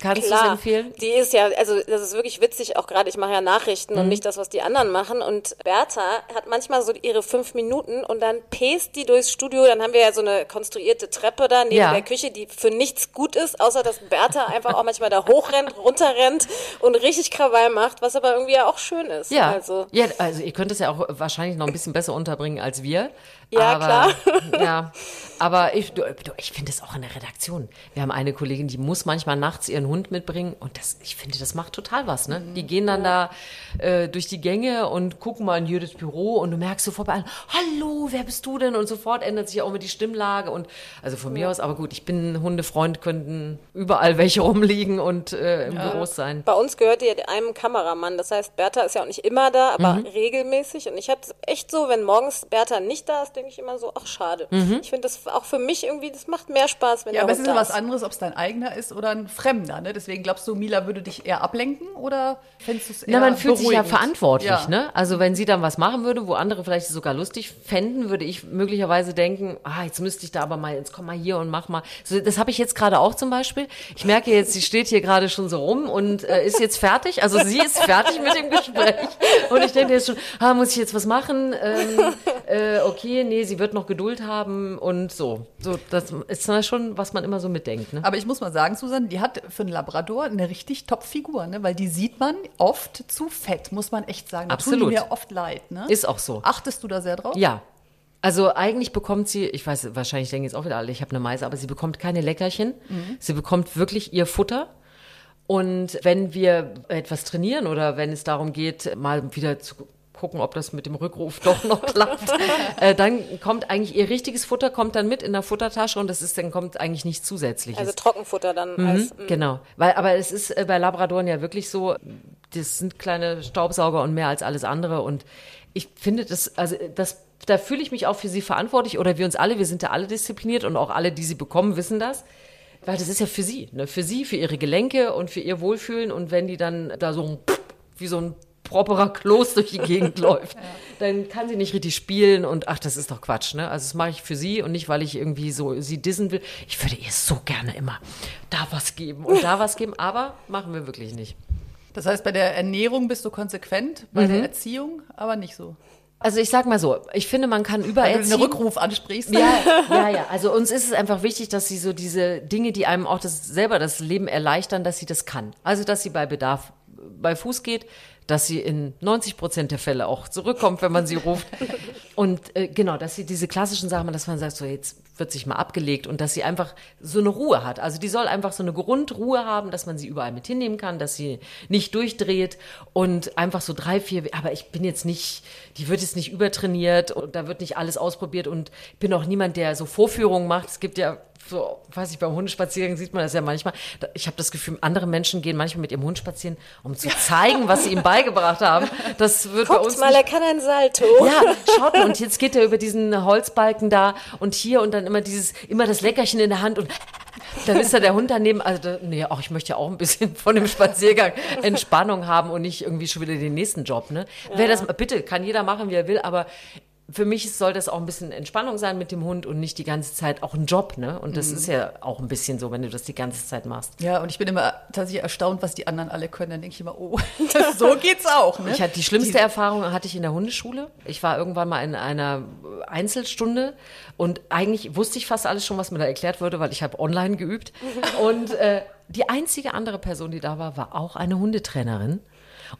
Speaker 2: Kannst du es empfehlen?
Speaker 4: die ist ja, also das ist wirklich witzig, auch gerade, ich mache ja Nachrichten
Speaker 2: Mhm.
Speaker 4: und nicht das, was die anderen machen. Und Bertha hat manchmal so ihre fünf Minuten und dann pest die durchs Studio. Dann haben wir ja so eine konstruierte Treppe da neben
Speaker 2: Ja.
Speaker 4: der Küche, die für nichts gut ist, außer dass Bertha einfach auch manchmal da hochrennt, runterrennt und richtig Krawall macht, was aber irgendwie ja auch schön ist.
Speaker 2: Ja.
Speaker 4: Also,
Speaker 2: ja, also ihr könnt es ja auch wahrscheinlich noch ein bisschen besser unterbringen als wir.
Speaker 4: Ja,
Speaker 2: aber,
Speaker 4: klar.
Speaker 2: Ja, aber ich, du, ich finde es auch in der Redaktion. Wir haben eine Kollegin, die muss manchmal nachts ihren Hund mitbringen und das, ich finde, das macht total was. Ne? Die gehen dann da äh, durch die Gänge und gucken mal in jedes Büro und du merkst sofort bei allen, hallo, wer bist du denn? Und sofort ändert sich auch immer die Stimmlage und also von mir aus, aber gut, ich bin Hundefreund, könnten überall welche rumliegen und äh, im Büros sein.
Speaker 4: Bei uns gehört die einem Kameramann. Das heißt, Bertha ist ja auch nicht immer da, aber
Speaker 2: Mhm.
Speaker 4: regelmäßig. Und ich hatte echt so, wenn morgens Bertha nicht da ist, denke ich immer so, ach schade.
Speaker 2: Mhm.
Speaker 4: Ich finde das auch für mich irgendwie, das macht mehr Spaß, wenn
Speaker 3: Ja, aber es ist ja was anderes, ob es dein eigener ist oder ein Fremder. Ne? Deswegen glaubst du, Mila würde dich eher ablenken oder fändest du es eher
Speaker 2: Na, man fühlt sich ja
Speaker 3: beruhigend?
Speaker 2: verantwortlich,
Speaker 3: Ja.
Speaker 2: ne? Also wenn sie dann was machen würde, wo andere vielleicht sogar lustig fänden, würde ich möglicherweise denken, ah, jetzt müsste ich da aber mal, jetzt komm mal hier und mach mal. So, das habe ich jetzt gerade auch zum Beispiel. Ich merke jetzt, sie steht hier gerade schon so rum und äh, ist jetzt fertig. Also sie ist fertig mit dem Gespräch. Und ich denke jetzt schon, ah, muss ich jetzt was machen? Ähm, äh, okay, nee, sie wird noch Geduld haben und so. So, das ist schon, was man immer so mitdenkt, ne?
Speaker 3: Aber ich muss mal sagen, Susan, die hat für einen Labrador eine richtig Top-Figur, ne? weil die sieht man oft zu fett, muss man echt sagen. Da
Speaker 2: Absolut.
Speaker 3: die mir oft leid. Ne?
Speaker 2: Ist auch so.
Speaker 3: Achtest du da sehr drauf?
Speaker 2: Ja. Also eigentlich bekommt sie, ich weiß, wahrscheinlich denken jetzt auch wieder alle, ich habe eine Meise, aber sie bekommt keine Leckerchen. Sie bekommt wirklich ihr Futter. Und wenn wir etwas trainieren oder wenn es darum geht, mal wieder zu gucken, ob das mit dem Rückruf doch noch klappt, äh, dann kommt eigentlich ihr richtiges Futter kommt dann mit in der Futtertasche und das ist dann kommt eigentlich nicht zusätzliches.
Speaker 4: Also Trockenfutter dann als.
Speaker 2: Mhm, genau, weil aber es ist äh, bei Labradoren ja wirklich so, das sind kleine Staubsauger und mehr als alles andere und ich finde das also das da fühle ich mich auch für sie verantwortlich oder wir uns alle, wir sind ja alle diszipliniert und auch alle, die sie bekommen, wissen das. Weil das ist ja für sie, ne? für sie, für ihre Gelenke und für ihr Wohlfühlen. Und wenn die dann da so ein, wie so ein properer Kloß durch die Gegend läuft, dann kann sie nicht richtig spielen und ach, das ist doch Quatsch, ne? Also das mache ich für sie und nicht, weil ich irgendwie so sie dissen will. Ich würde ihr so gerne immer da was geben und da was geben, aber machen wir wirklich nicht.
Speaker 3: Das heißt, bei der Ernährung bist du konsequent, bei
Speaker 2: Mhm.
Speaker 3: der Erziehung aber nicht so.
Speaker 2: Also ich sag mal so, ich finde, man kann
Speaker 3: Weil du
Speaker 2: übererziehen.
Speaker 3: den Rückruf ansprichst.
Speaker 2: Ja, ja, ja. Also uns ist es einfach wichtig, dass sie so diese Dinge, die einem auch das selber das Leben erleichtern, dass sie das kann. Also dass sie bei Bedarf bei Fuß geht, dass sie in 90 Prozent der Fälle auch zurückkommt, wenn man sie ruft. Und äh, genau, dass sie diese klassischen Sachen, dass man sagt, so jetzt wird sich mal abgelegt und dass sie einfach so eine Ruhe hat. Also die soll einfach so eine Grundruhe haben, dass man sie überall mit hinnehmen kann, dass sie nicht durchdreht und einfach so drei, vier, aber ich bin jetzt nicht, die wird jetzt nicht übertrainiert und da wird nicht alles ausprobiert und ich bin auch niemand, der so Vorführungen macht. Es gibt ja so, weiß ich, beim Hundespaziergang sieht man das ja manchmal. Ich habe das Gefühl, andere Menschen gehen manchmal mit ihrem Hund spazieren, um zu zeigen, was sie ihm beigebracht haben. Das wird bei uns
Speaker 4: Guckt mal, er kann ein Salto.
Speaker 2: ja, schaut mal, und jetzt geht er über diesen Holzbalken da und hier und dann immer dieses, immer das Leckerchen in der Hand und dann ist da der Hund daneben. Also, da, nee, auch ich möchte ja auch ein bisschen von dem Spaziergang Entspannung haben und nicht irgendwie schon wieder den nächsten Job, ne? Wer das, bitte, kann jeder machen, wie er will, aber für mich soll das auch ein bisschen Entspannung sein mit dem Hund und nicht die ganze Zeit auch ein Job, ne? Und das ist ja auch ein bisschen so, wenn du das die ganze Zeit machst.
Speaker 3: Ja, und ich bin immer tatsächlich erstaunt, was die anderen alle können. Dann denke ich immer, oh, so geht's auch. Ne?
Speaker 2: Ich hatte die schlimmste Erfahrung hatte ich in der Hundeschule. Ich war irgendwann mal in einer Einzelstunde und eigentlich wusste ich fast alles schon, was mir da erklärt wurde, weil ich habe online geübt. Und äh, die einzige andere Person, die da war, war auch eine Hundetrainerin.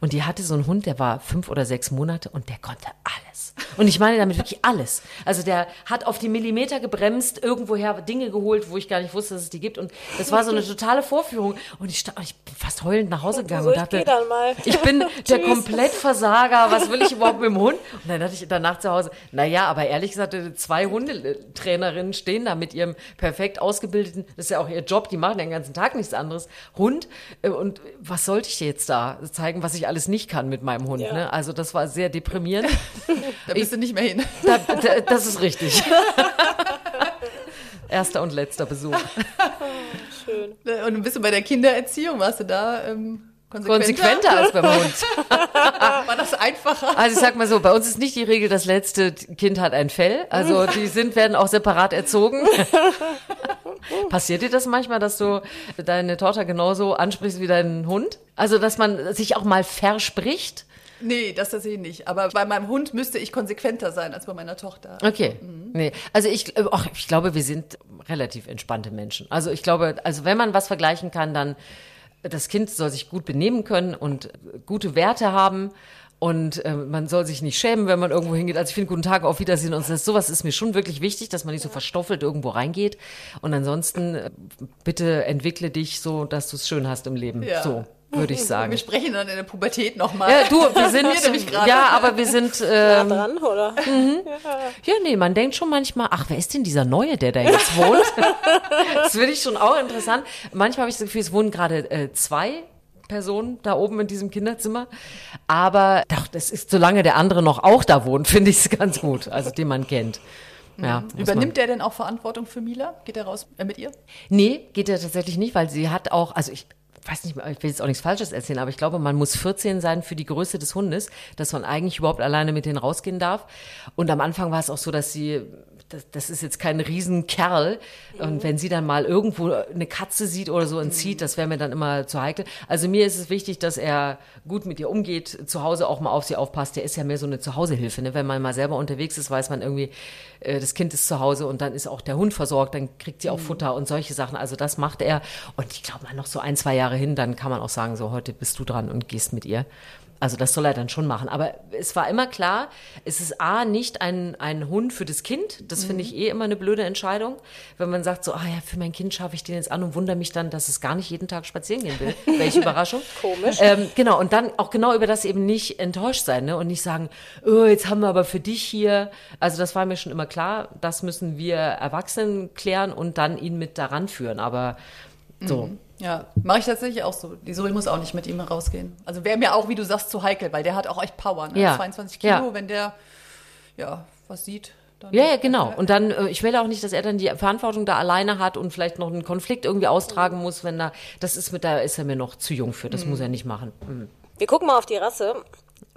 Speaker 2: Und die hatte so einen Hund, der war fünf oder sechs Monate und der konnte alles. Und ich meine damit wirklich alles. Also der hat auf die Millimeter gebremst, irgendwoher Dinge geholt, wo ich gar nicht wusste, dass es die gibt. Und das war so eine totale Vorführung. Und ich, sta- ich bin fast heulend nach Hause gegangen
Speaker 4: so,
Speaker 2: und
Speaker 4: ich
Speaker 2: dachte,
Speaker 4: mal.
Speaker 2: ich bin der. Komplettversager. Was will ich überhaupt mit dem Hund? Und dann dachte ich danach zu Hause, naja, aber ehrlich gesagt, zwei Hundetrainerinnen stehen da mit ihrem perfekt ausgebildeten, das ist ja auch ihr Job, die machen den ganzen Tag nichts anderes, Hund. Äh, Und was sollte ich jetzt da zeigen, was ich alles nicht kann mit meinem Hund?
Speaker 4: Ja.
Speaker 2: Ne? Also das war sehr deprimierend.
Speaker 3: Da bist du nicht mehr hin.
Speaker 2: Da, da, das ist richtig. Erster und letzter Besuch.
Speaker 4: Schön.
Speaker 3: Und bist du bei der Kindererziehung, warst du da ähm, konsequenter?
Speaker 2: Konsequenter als beim Hund.
Speaker 3: War das einfacher?
Speaker 2: Also ich sag mal so, bei uns ist nicht die Regel, das letzte Kind hat ein Fell. Also die sind, werden auch separat erzogen. Passiert dir das manchmal, dass du deine Tochter genauso ansprichst wie deinen Hund? Also, dass man sich auch mal verspricht?
Speaker 3: Nee, das tatsächlich nicht. Aber bei meinem Hund müsste ich konsequenter sein als bei meiner Tochter.
Speaker 2: Okay. Nee. Also ich, äh, ach, ich glaube, wir sind relativ entspannte Menschen. Also ich glaube, also wenn man was vergleichen kann, dann das Kind soll sich gut benehmen können und gute Werte haben. Und äh, man soll sich nicht schämen, wenn man irgendwo hingeht. Also ich finde, guten Tag, auf Wiedersehen. Und das, sowas ist mir schon wirklich wichtig, dass man nicht so verstoffelt irgendwo reingeht. Und ansonsten äh, bitte entwickle dich so, dass du es schön hast im Leben.
Speaker 3: Ja.
Speaker 2: So, würde ich sagen.
Speaker 3: Wir sprechen dann in der Pubertät nochmal.
Speaker 2: Ja, du, wir sind,
Speaker 3: Mir nämlich gerade.
Speaker 2: ja, aber wir sind,
Speaker 4: Nah
Speaker 2: ähm,
Speaker 4: dran, oder?
Speaker 2: ja, nee, man denkt schon manchmal, ach, wer ist denn dieser Neue, der da jetzt wohnt? das finde ich schon auch interessant. Manchmal habe ich das Gefühl, es wohnen gerade äh, zwei Personen da oben in diesem Kinderzimmer. Aber doch, das ist, solange der andere noch auch da wohnt, finde ich es ganz gut, also den man kennt. Ja, muss man-
Speaker 3: Übernimmt der denn auch Verantwortung für Mila? Geht er raus äh, mit ihr?
Speaker 2: Nee, geht ja tatsächlich nicht, weil sie hat auch, also ich weiß nicht, ich will jetzt auch nichts Falsches erzählen, aber ich glaube, man muss 14 sein für die Größe des Hundes, dass man eigentlich überhaupt alleine mit denen rausgehen darf. Und am Anfang war es auch so, dass sie, das, das ist jetzt kein Riesenkerl. Und wenn sie dann mal irgendwo eine Katze sieht oder so und zieht, das wäre mir dann immer zu heikel. Also mir ist es wichtig, dass er gut mit ihr umgeht, zu Hause auch mal auf sie aufpasst. Der ist ja mehr so eine Zuhausehilfe. Ne? Wenn man mal selber unterwegs ist, weiß man irgendwie, äh, das Kind ist zu Hause und dann ist auch der Hund versorgt, dann kriegt sie auch Futter und solche Sachen. Also das macht er. Und ich glaube mal noch so ein, zwei Jahre hin, dann kann man auch sagen, so heute bist du dran und gehst mit ihr. Also das soll er dann schon machen. Aber es war immer klar, es ist A, nicht ein, ein Hund für das Kind. Das finde ich eh immer eine blöde Entscheidung. Wenn man sagt so, ah ja, für mein Kind schaffe ich den jetzt an und wundere mich dann, dass es gar nicht jeden Tag spazieren gehen will. Welche Überraschung.
Speaker 4: Komisch.
Speaker 2: Ähm, genau, und dann auch genau über das eben nicht enttäuscht sein ne? und nicht sagen, oh, jetzt haben wir aber für dich hier. Also das war mir schon immer klar, das müssen wir Erwachsenen klären und dann ihn mit daran führen. Aber so.
Speaker 3: Ja, mache ich tatsächlich auch so. Die Zoe muss auch nicht mit ihm rausgehen. Also wäre mir auch, wie du sagst, zu heikel, weil der hat auch echt Power. Ne?
Speaker 2: Ja.
Speaker 3: 22 Kilo,
Speaker 2: Ja.
Speaker 3: wenn der ja was sieht. Dann
Speaker 2: Ja, ja, genau. Und dann, äh, ich will auch nicht, dass er dann die Verantwortung da alleine hat und vielleicht noch einen Konflikt irgendwie austragen muss, wenn da, das ist mit, da ist er mir noch zu jung für, das muss er nicht machen. Mhm.
Speaker 4: Wir gucken mal auf die Rasse.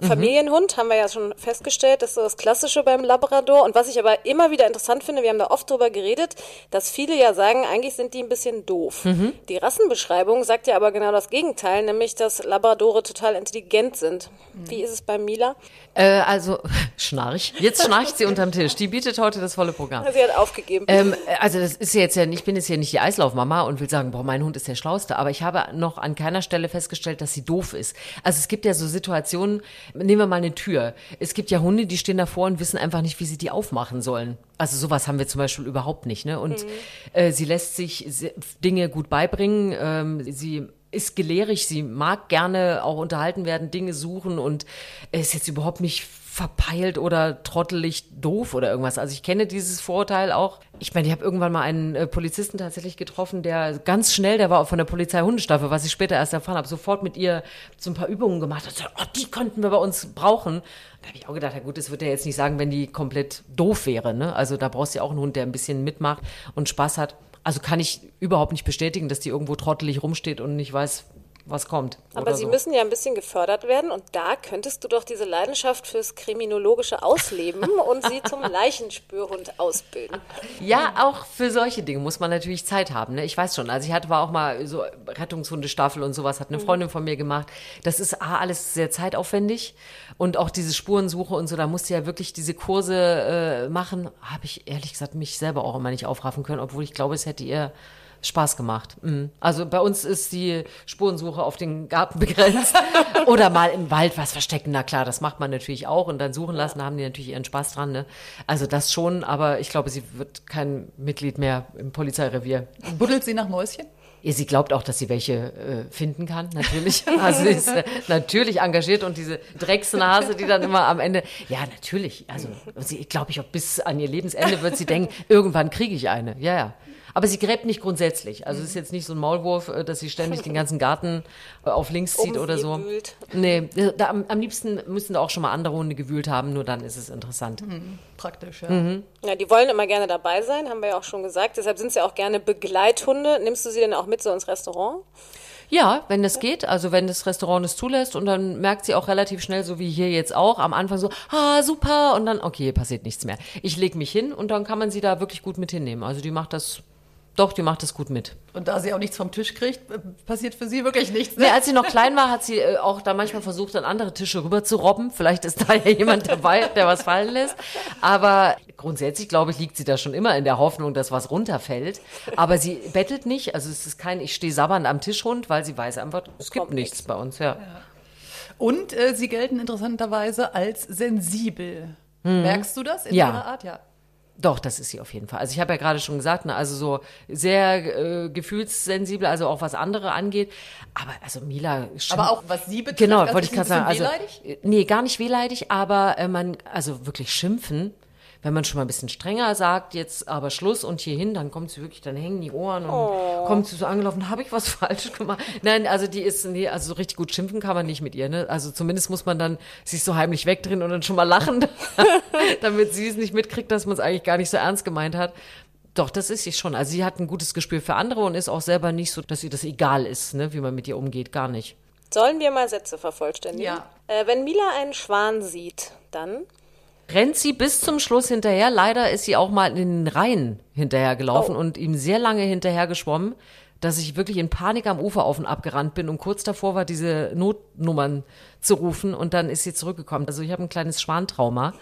Speaker 4: Familienhund haben wir ja schon festgestellt, das ist so das Klassische beim Labrador. Und was ich aber immer wieder interessant finde, wir haben da oft drüber geredet, dass viele ja sagen, eigentlich sind die ein bisschen doof. Die Rassenbeschreibung sagt ja aber genau das Gegenteil, nämlich dass Labradore total intelligent sind. Wie ist es bei Mila?
Speaker 2: Äh, also, schnarch. Jetzt schnarcht sie unterm Tisch. Die bietet heute das volle Programm.
Speaker 4: Sie hat aufgegeben.
Speaker 2: Ähm, also das ist ja jetzt ja, ich bin jetzt hier nicht die Eislaufmama und will sagen, boah, mein Hund ist der Schlauste, aber ich habe noch an keiner Stelle festgestellt, dass sie doof ist. Also es gibt ja so Situationen, nehmen wir mal eine Tür. Es gibt ja Hunde, die stehen davor und wissen einfach nicht, wie sie die aufmachen sollen. Also sowas haben wir zum Beispiel überhaupt nicht. Ne? Und äh, sie lässt sich Dinge gut beibringen. Ähm, sie ist gelehrig, sie mag gerne auch unterhalten werden, Dinge suchen und ist jetzt überhaupt nicht verpeilt oder trottelig doof oder irgendwas. Also ich kenne dieses Vorurteil auch. Ich meine, ich habe irgendwann mal einen äh, Polizisten tatsächlich getroffen, der ganz schnell, der war auch von der Polizei Hundestaffel, was ich später erst erfahren habe, sofort mit ihr so ein paar Übungen gemacht hat. So, Oh, die könnten wir bei uns brauchen. Da habe ich auch gedacht, ja gut, das wird er jetzt nicht sagen, wenn die komplett doof wäre. Ne? Also da brauchst du ja auch einen Hund, der ein bisschen mitmacht und Spaß hat. Also kann ich überhaupt nicht bestätigen, dass die irgendwo trottelig rumsteht und nicht weiß, was kommt.
Speaker 4: Aber sie
Speaker 2: so.
Speaker 4: müssen ja ein bisschen gefördert werden und da könntest du doch diese Leidenschaft fürs Kriminologische ausleben und sie zum Leichenspürhund ausbilden.
Speaker 2: Ja, auch für solche Dinge muss man natürlich Zeit haben. Ne? Ich weiß schon, also ich hatte auch mal so Rettungshundestaffel und sowas, hat eine Freundin von mir gemacht. Das ist A, alles sehr zeitaufwendig und auch diese Spurensuche und so, da musste ja wirklich diese Kurse äh, machen. Habe ich ehrlich gesagt mich selber auch immer nicht aufraffen können, obwohl ich glaube, es hätte ihr Spaß gemacht. Mhm. Also bei uns ist die Spurensuche auf den Garten begrenzt. Oder mal im Wald was verstecken. Na klar, das macht man natürlich auch. Und dann suchen lassen, da haben die natürlich ihren Spaß dran. Ne? Also das schon, aber ich glaube, sie wird kein Mitglied mehr im Polizeirevier.
Speaker 3: Buddelt sie nach Mäuschen?
Speaker 2: Sie glaubt auch, dass sie welche äh, finden kann, natürlich. Also sie ist äh, natürlich engagiert und diese Drecksnase, die dann immer am Ende, ja, natürlich. Also sie, glaube ich, auch bis an ihr Lebensende wird sie denken, irgendwann kriege ich eine. Ja, ja. Aber sie gräbt nicht grundsätzlich. Also es ist jetzt nicht so ein Maulwurf, äh, dass sie ständig den ganzen Garten äh, auf links zieht
Speaker 4: Um
Speaker 2: oder
Speaker 4: sie
Speaker 2: so.
Speaker 4: wühlt.
Speaker 2: Nee, da, am, am liebsten müssen da auch schon mal andere Hunde gewühlt haben, nur dann ist es interessant.
Speaker 3: Praktisch, ja.
Speaker 2: Mhm.
Speaker 4: Ja, die wollen immer gerne dabei sein, haben wir ja auch schon gesagt. Deshalb sind sie auch gerne Begleithunde. Nimmst du sie denn auch mit so ins Restaurant?
Speaker 2: Ja, wenn das geht, also wenn das Restaurant es zulässt und dann merkt sie auch relativ schnell, so wie hier jetzt auch, am Anfang so, ah, super, und dann, okay, passiert nichts mehr. Ich leg mich hin und dann kann man sie da wirklich gut mit hinnehmen. Also die macht das, doch, die macht das gut mit.
Speaker 3: Und da sie auch nichts vom Tisch kriegt, äh, passiert für sie wirklich nichts.
Speaker 2: Nee,
Speaker 3: Ne?
Speaker 2: als sie noch klein war, hat sie äh, auch da manchmal versucht, an andere Tische rüber zu robben. Vielleicht ist da ja jemand dabei, der was fallen lässt. Aber grundsätzlich, glaube ich, liegt sie da schon immer in der Hoffnung, dass was runterfällt. Aber sie bettelt nicht. Also es ist kein, ich stehe sabbernd am Tischhund, weil sie weiß einfach, es gibt nichts bei uns, ja.
Speaker 3: Und äh, sie gelten interessanterweise als sensibel. Merkst du das in
Speaker 2: Mhm. Ja.
Speaker 3: ihrer Art? Ja.
Speaker 2: Doch, das ist sie auf jeden Fall. Also ich habe ja gerade schon gesagt, ne, also so sehr äh, gefühlssensibel, also auch was andere angeht. Aber also Mila
Speaker 3: Aber auch was sie betrifft,
Speaker 2: Genau,
Speaker 3: also
Speaker 2: wollte ich gerade sagen. Also
Speaker 3: wehleidig?
Speaker 2: äh, nee, gar nicht wehleidig, aber äh, man also wirklich schimpfen. Wenn man schon mal ein bisschen strenger sagt, jetzt aber Schluss und hierhin, dann kommt sie wirklich, dann hängen die Ohren und
Speaker 4: Oh.
Speaker 2: kommt sie so angelaufen, habe ich was falsch gemacht? Nein, also die ist, nee, also so richtig gut schimpfen kann man nicht mit ihr, ne? Also zumindest muss man dann sich so heimlich wegdrehen und dann schon mal lachen, damit sie es nicht mitkriegt, dass man es eigentlich gar nicht so ernst gemeint hat. Doch, das ist sie schon. Also sie hat ein gutes Gespür für andere und ist auch selber nicht so, dass ihr das egal ist, ne, wie man mit ihr umgeht, gar nicht.
Speaker 4: Sollen wir mal Sätze vervollständigen?
Speaker 3: Ja.
Speaker 4: Äh, wenn Mila einen Schwan sieht, dann
Speaker 2: rennt sie bis zum Schluss hinterher. Leider ist sie auch mal in den Rhein hinterhergelaufen
Speaker 4: Oh.
Speaker 2: und ihm sehr lange hinterher geschwommen, dass ich wirklich in Panik am Ufer auf und ab gerannt bin und kurz davor war, diese Notnummern zu rufen und dann ist sie zurückgekommen. Also ich habe ein kleines Schwantrauma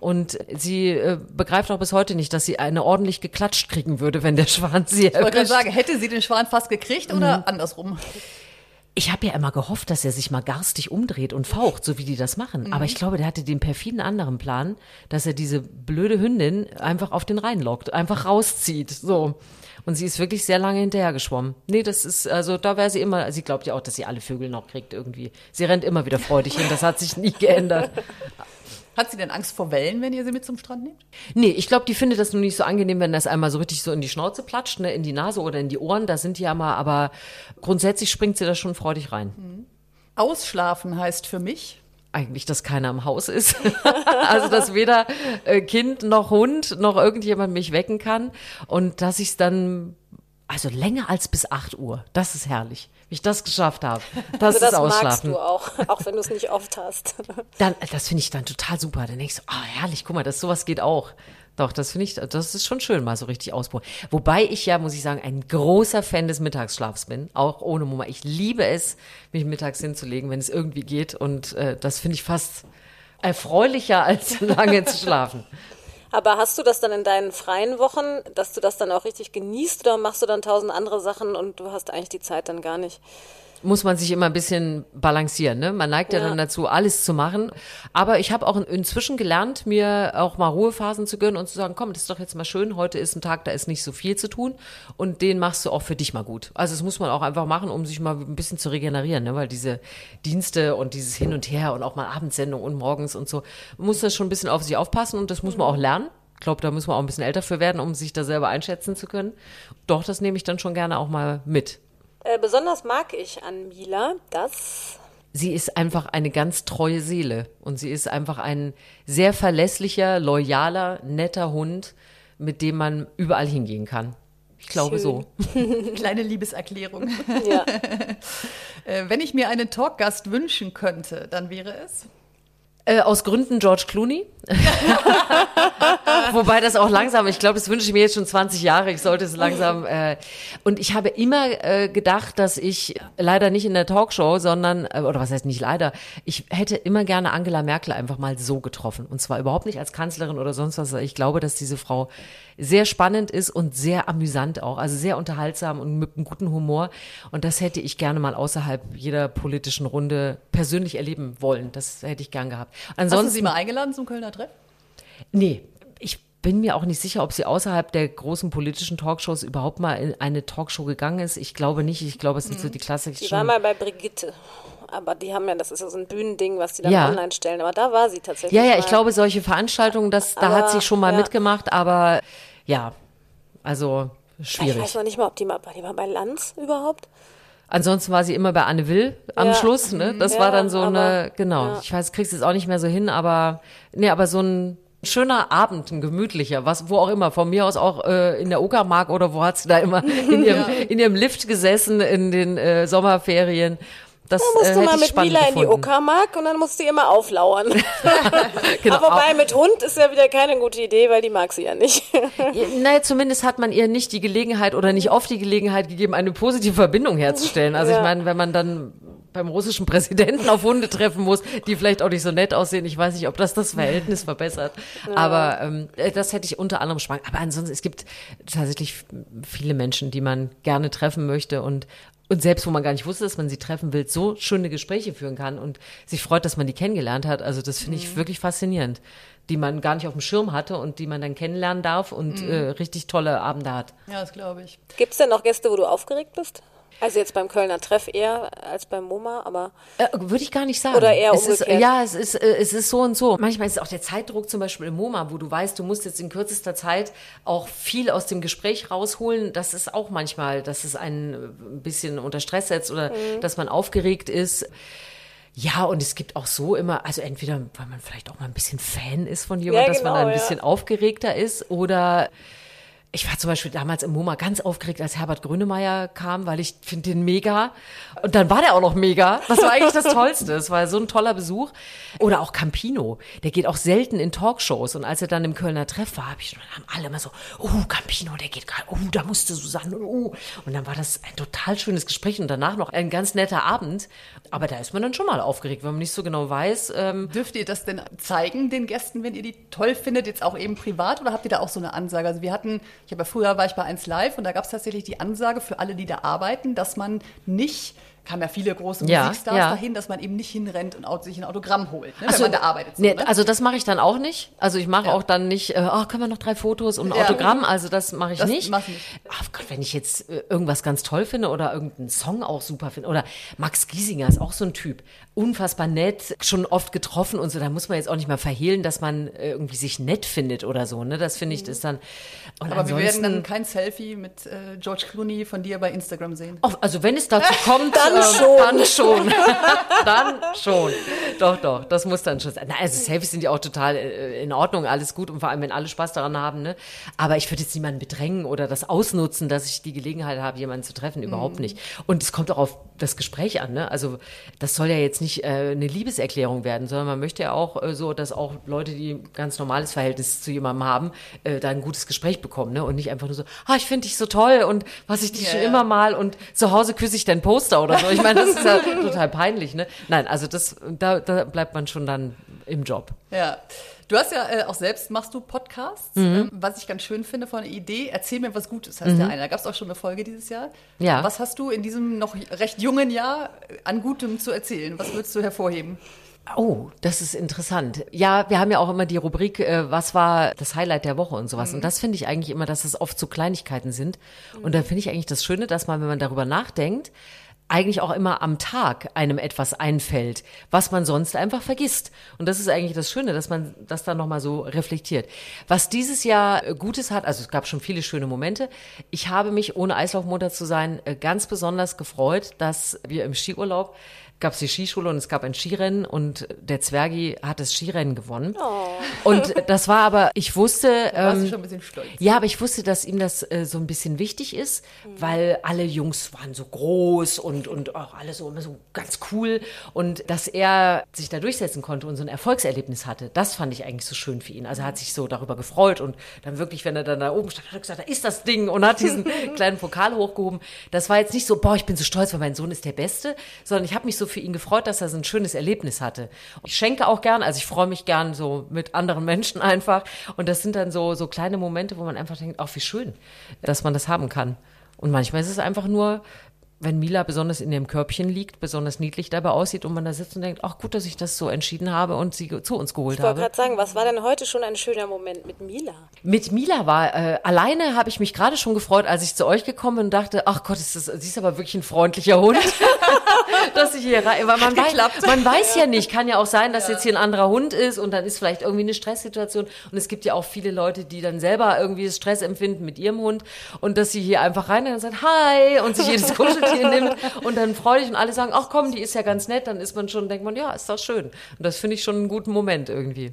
Speaker 2: und sie äh, begreift auch bis heute nicht, dass sie eine ordentlich geklatscht kriegen würde, wenn der Schwan sie
Speaker 3: Ich wollte gerade sagen, hätte sie den Schwan fast gekriegt oder andersrum?
Speaker 2: Ich habe ja immer gehofft, dass er sich mal garstig umdreht und faucht, so wie die das machen. Aber ich glaube, der hatte den perfiden anderen Plan, dass er diese blöde Hündin einfach auf den Rhein lockt, einfach rauszieht. So. Und sie ist wirklich sehr lange hinterher geschwommen. Nee, das ist, also da wäre sie immer, sie glaubt ja auch, dass sie alle Vögel noch kriegt irgendwie. Sie rennt immer wieder freudig hin, das hat sich nie geändert.
Speaker 3: Hat sie denn Angst vor Wellen, wenn ihr sie mit zum Strand nehmt?
Speaker 2: Nee, ich glaube, die findet das nur nicht so angenehm, wenn das einmal so richtig so in die Schnauze platscht, ne, in die Nase oder in die Ohren. Da sind die ja mal, aber grundsätzlich springt sie da schon freudig rein.
Speaker 3: Ausschlafen heißt für mich,
Speaker 2: eigentlich, dass keiner im Haus ist. also, dass weder äh, Kind noch Hund noch irgendjemand mich wecken kann. Und dass ich es dann, also länger als bis 8 Uhr. Das ist herrlich. Wie ich das geschafft habe. Das
Speaker 4: also das
Speaker 2: ist
Speaker 4: magst
Speaker 2: Ausschlafen.
Speaker 4: du auch, auch wenn du es nicht oft hast.
Speaker 2: Dann, das finde ich dann total super. Dann denkst du, ah, herrlich, guck mal, das sowas geht auch. Doch, das finde ich, das ist schon schön, mal so richtig ausprobieren. Wobei ich ja, muss ich sagen, ein großer Fan des Mittagsschlafs bin, auch ohne Mama. Ich liebe es, mich mittags hinzulegen, wenn es irgendwie geht. Und äh, das finde ich fast erfreulicher, als lange zu schlafen.
Speaker 4: Aber hast du das dann in deinen freien Wochen, dass du das dann auch richtig genießt oder machst du dann tausend andere Sachen und du hast eigentlich die Zeit dann gar nicht?
Speaker 2: Muss man sich immer ein bisschen balancieren. Ne? Man neigt ja,
Speaker 4: Ja.
Speaker 2: dann dazu, alles zu machen. Aber ich habe auch in- inzwischen gelernt, mir auch mal Ruhephasen zu gönnen und zu sagen, komm, das ist doch jetzt mal schön, heute ist ein Tag, da ist nicht so viel zu tun und den machst du auch für dich mal gut. Also das muss man auch einfach machen, um sich mal ein bisschen zu regenerieren, ne? weil diese Dienste und dieses Hin und Her und auch mal Abendsendung und morgens und so, muss das schon ein bisschen auf sich aufpassen und das muss man auch lernen. Ich glaube, da muss man auch ein bisschen älter für werden, um sich da selber einschätzen zu können. Doch, das nehme ich dann schon gerne auch mal mit.
Speaker 4: Äh, besonders mag ich an Mila, dass
Speaker 2: sie ist einfach eine ganz treue Seele und sie ist einfach ein sehr verlässlicher, loyaler, netter Hund, mit dem man überall hingehen kann. Ich glaube
Speaker 4: Schön.
Speaker 2: so.
Speaker 3: kleine Liebeserklärung.
Speaker 4: ja,
Speaker 3: Äh, wenn ich mir einen Talkgast wünschen könnte, dann wäre es.
Speaker 2: Äh, aus Gründen George Clooney. Wobei das auch langsam, ich glaube, das wünsche ich mir jetzt schon 20 Jahre. Ich sollte es langsam. Äh, und ich habe immer äh, gedacht, dass ich leider nicht in der Talkshow, sondern, äh, oder was heißt nicht leider, ich hätte immer gerne Angela Merkel einfach mal so getroffen. Und zwar überhaupt nicht als Kanzlerin oder sonst was. Ich glaube, dass diese Frau sehr spannend ist und sehr amüsant auch. Also sehr unterhaltsam und mit einem guten Humor. Und das hätte ich gerne mal außerhalb jeder politischen Runde persönlich erleben wollen. Das hätte ich gern gehabt.
Speaker 3: Hast du
Speaker 2: Ansonsten,
Speaker 3: sie mal eingeladen zum Kölner Treff?
Speaker 2: Nee, ich bin mir auch nicht sicher, ob sie außerhalb der großen politischen Talkshows überhaupt mal in eine Talkshow gegangen ist. Ich glaube nicht. Ich glaube, es sind so die
Speaker 4: die
Speaker 2: klassischen.
Speaker 4: war mal bei Brigitte. Aber die haben ja, das ist ja so ein Bühnending, was die dann
Speaker 2: Ja.
Speaker 4: online stellen. Aber da war sie tatsächlich.
Speaker 2: ja, ja,
Speaker 4: mal.
Speaker 2: ich glaube, solche Veranstaltungen, das, da hat
Speaker 4: Aber,
Speaker 2: sie schon mal
Speaker 4: ja.
Speaker 2: mitgemacht, aber ja, also
Speaker 4: Ich
Speaker 2: schwierig.
Speaker 4: weiß noch nicht mal, ob die mal, war die mal bei Lanz überhaupt?
Speaker 2: Ansonsten war sie immer bei Anne Will am
Speaker 4: Ja.
Speaker 2: Schluss, ne? Das
Speaker 4: Ja,
Speaker 2: war dann so
Speaker 4: aber-
Speaker 2: eine, genau.
Speaker 4: ja.
Speaker 2: Ich weiß, kriegst es auch nicht mehr so hin, aber nee, aber so ein schöner Abend, ein gemütlicher, was wo auch immer, von mir aus auch äh, in der Uckermark oder wo hat sie da immer in ihrem, in ihrem Lift gesessen in den äh, Sommerferien. Das
Speaker 4: Da musst
Speaker 2: äh,
Speaker 4: du mal mit Mila in die
Speaker 2: gefunden.
Speaker 4: Uckermark und dann musst du ihr mal auflauern.
Speaker 2: Genau.
Speaker 4: Aber wobei mit Hund ist ja wieder keine gute Idee, weil die mag sie ja nicht.
Speaker 2: Naja, zumindest hat man ihr nicht die Gelegenheit oder nicht oft die Gelegenheit gegeben, eine positive Verbindung herzustellen. Also
Speaker 4: Ja.
Speaker 2: ich meine, wenn man dann beim russischen Präsidenten auf Hunde treffen muss, die vielleicht auch nicht so nett aussehen, ich weiß nicht, ob das das Verhältnis verbessert. Aber ähm, äh, das hätte ich unter anderem spannend. Aber ansonsten, es gibt tatsächlich viele Menschen, die man gerne treffen möchte und und selbst wo man gar nicht wusste, dass man sie treffen will, so schöne Gespräche führen kann und sich freut, dass man die kennengelernt hat. Also das finde ich wirklich faszinierend, die man gar nicht auf dem Schirm hatte und die man dann kennenlernen darf und äh, richtig tolle Abende hat.
Speaker 3: Ja, das glaube ich.
Speaker 4: Gibt's denn noch Gäste, wo du aufgeregt bist? Also jetzt beim Kölner Treff eher als beim MoMA, aber
Speaker 2: Äh, Würde ich gar nicht sagen.
Speaker 4: Oder eher
Speaker 2: es ist. Ja, es ist, äh, es ist so und so. Manchmal ist es auch der Zeitdruck zum Beispiel im MoMA, wo du weißt, du musst jetzt in kürzester Zeit auch viel aus dem Gespräch rausholen. Das ist auch manchmal, dass es einen äh, ein bisschen unter Stress setzt oder
Speaker 4: Mhm.
Speaker 2: dass man aufgeregt ist. Ja, und es gibt auch so immer, also entweder, weil man vielleicht auch mal ein bisschen Fan ist von jemandem,
Speaker 4: Ja,
Speaker 2: dass man
Speaker 4: genau,
Speaker 2: ein
Speaker 4: ja.
Speaker 2: bisschen aufgeregter ist oder ich war zum Beispiel damals im MoMA ganz aufgeregt, als Herbert Grönemeyer kam, weil ich finde den mega. Und dann war der auch noch mega. Das war eigentlich das Tollste. Es war so ein toller Besuch. Oder auch Campino. Der geht auch selten in Talkshows. Und als er dann im Kölner Treff war, hab ich, haben alle immer so, oh, Campino, der geht gerade, oh, da musste Susanne, oh. Und dann war das ein total schönes Gespräch und danach noch ein ganz netter Abend. Aber da ist man dann schon mal aufgeregt, wenn man nicht so genau weiß, ähm,
Speaker 3: Dürft ihr das denn zeigen, den Gästen, wenn ihr die toll findet, jetzt auch eben privat oder habt ihr da auch so eine Ansage? Also wir hatten, ich habe ja früher war ich bei 1 Live und da gab es tatsächlich die Ansage für alle, die da arbeiten, dass man nicht, kamen ja viele große
Speaker 2: Ja,
Speaker 3: Musikstars
Speaker 2: ja.
Speaker 3: dahin, dass man eben nicht hinrennt und sich ein Autogramm holt, ne,
Speaker 2: Ach
Speaker 3: wenn man da arbeitet. So,
Speaker 2: nee,
Speaker 3: ne?
Speaker 2: Also das mache ich dann auch nicht. Also ich mache
Speaker 3: Ja.
Speaker 2: auch dann nicht, äh, oh, können wir noch drei Fotos und ein. Autogramm? Also das mache ich
Speaker 3: Das
Speaker 2: nicht.
Speaker 3: machst du nicht.
Speaker 2: Ach Gott, wenn ich jetzt äh, irgendwas ganz toll finde oder irgendeinen Song auch super finde oder Max Giesinger ist auch so ein Typ, unfassbar nett, schon oft getroffen und so, da muss man jetzt auch nicht mal verhehlen, dass man äh, irgendwie sich nett findet oder so, ne? Das finde ich das dann. Und
Speaker 3: Mhm. Aber wir werden dann kein Selfie mit äh, George Clooney von dir bei Instagram sehen.
Speaker 2: Oh, also wenn es dazu kommt,
Speaker 4: Dann
Speaker 2: ähm,
Speaker 4: schon.
Speaker 2: Dann schon. dann schon. Doch, doch, das muss dann schon sein. Na, also Selfies sind ja auch total äh, in Ordnung, alles gut und vor allem, wenn alle Spaß daran haben. Ne? Aber ich würde jetzt niemanden bedrängen oder das ausnutzen, dass ich die Gelegenheit habe, jemanden zu treffen. Überhaupt nicht. Und es kommt auch auf das Gespräch an. Ne? Also das soll ja jetzt nicht äh, eine Liebeserklärung werden, sondern man möchte ja auch äh, so, dass auch Leute, die ein ganz normales Verhältnis zu jemandem haben, äh, da ein gutes Gespräch bekommen. Ne? Und nicht einfach nur so, ah, ich finde dich so toll und was ich dich
Speaker 3: Ja,
Speaker 2: schon immer mal und zu Hause küsse ich dein Poster oder so. Ich meine, das ist ja total peinlich, ne? Nein, also das, da, da bleibt man schon dann im Job.
Speaker 3: Ja. Du hast ja äh, auch selbst, machst du Podcasts,
Speaker 2: Mhm.
Speaker 3: ähm, was ich ganz schön finde von der Idee. Erzähl mir was Gutes, heißt der eine. Da gab es auch schon eine Folge dieses Jahr.
Speaker 2: Ja.
Speaker 3: Was hast du in diesem noch recht jungen Jahr äh, an Gutem zu erzählen? Was würdest du hervorheben?
Speaker 2: Oh, das ist interessant. Ja, wir haben ja auch immer die Rubrik, äh, was war das Highlight der Woche und sowas. Und das finde ich eigentlich immer, dass es oft so Kleinigkeiten sind. Und da finde ich eigentlich das Schöne, dass man, wenn man darüber nachdenkt, eigentlich auch immer am Tag einem etwas einfällt, was man sonst einfach vergisst. Und das ist eigentlich das Schöne, dass man das dann nochmal so reflektiert. Was dieses Jahr äh, Gutes hat, also es gab schon viele schöne Momente. Ich habe mich, ohne Eislaufmutter zu sein, äh, ganz besonders gefreut, dass wir im Skiurlaub gab es die Skischule und es gab ein Skirennen und der Zwergi hat das Skirennen gewonnen. Und das war aber, ich wusste,
Speaker 3: Warst
Speaker 2: ähm,
Speaker 3: du schon ein bisschen stolz?
Speaker 2: ja, aber ich wusste, dass ihm das äh, so ein bisschen wichtig ist, weil alle Jungs waren so groß und, und auch alle so immer so ganz cool und dass er sich da durchsetzen konnte und so ein Erfolgserlebnis hatte, das fand ich eigentlich so schön für ihn. Also er hat sich so darüber gefreut und dann wirklich, wenn er dann da oben stand, hat er gesagt, da ist das Ding und hat diesen kleinen Pokal hochgehoben. Das war jetzt nicht so, boah, ich bin so stolz, weil mein Sohn ist der Beste, sondern ich habe mich so für ihn gefreut, dass er so ein schönes Erlebnis hatte. Ich schenke auch gern, also ich freue mich gern so mit anderen Menschen einfach und das sind dann so, so kleine Momente, wo man einfach denkt, ach, wie schön, dass man das haben kann. Und manchmal ist es einfach nur, wenn Mila besonders in ihrem Körbchen liegt, besonders niedlich dabei aussieht und man da sitzt und denkt, ach gut, dass ich das so entschieden habe und sie zu uns geholt
Speaker 4: Ich wollte
Speaker 2: habe.
Speaker 4: gerade sagen, was war denn heute schon ein schöner Moment mit Mila?
Speaker 2: Mit Mila war, äh, alleine habe ich mich gerade schon gefreut, als ich zu euch gekommen bin und dachte, ach Gott, ist das, sie ist aber wirklich ein freundlicher Hund, dass ich hier rein, weil man weiß, man weiß ja nicht, kann ja auch sein, dass jetzt hier ein anderer Hund ist und dann ist vielleicht irgendwie eine Stresssituation und es gibt ja auch viele Leute, die dann selber irgendwie Stress empfinden mit ihrem Hund und dass sie hier einfach rein und sagt, hi und sich jedes Kuscheltier nimmt und dann freudig und alle sagen, ach komm, die ist ja ganz nett, dann ist man schon, denkt man, ja, ist doch schön. Und das finde ich schon einen guten Moment irgendwie.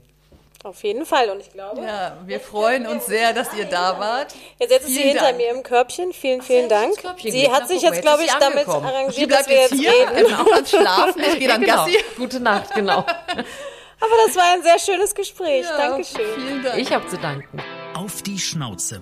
Speaker 4: Auf jeden Fall. Und ich glaube,
Speaker 3: Ja, wir freuen uns sehr, dass ihr da wart.
Speaker 4: jetzt, ist sie hinter
Speaker 3: Dank.
Speaker 4: mir im Körbchen. Vielen, vielen Dank. Sie hat sich jetzt, glaube ich, damit.
Speaker 3: Sie
Speaker 4: arrangiert,
Speaker 3: bleibt
Speaker 4: dass wir jetzt
Speaker 3: hier,
Speaker 4: reden.
Speaker 3: genau, dann schlafen. Ich gehe dann
Speaker 2: genau.
Speaker 3: Gassi.
Speaker 2: Gute Nacht, genau.
Speaker 4: Aber das war ein sehr schönes Gespräch.
Speaker 3: Ja,
Speaker 4: Dankeschön.
Speaker 3: Vielen Dank.
Speaker 2: Ich habe zu danken.
Speaker 1: Auf die Schnauze.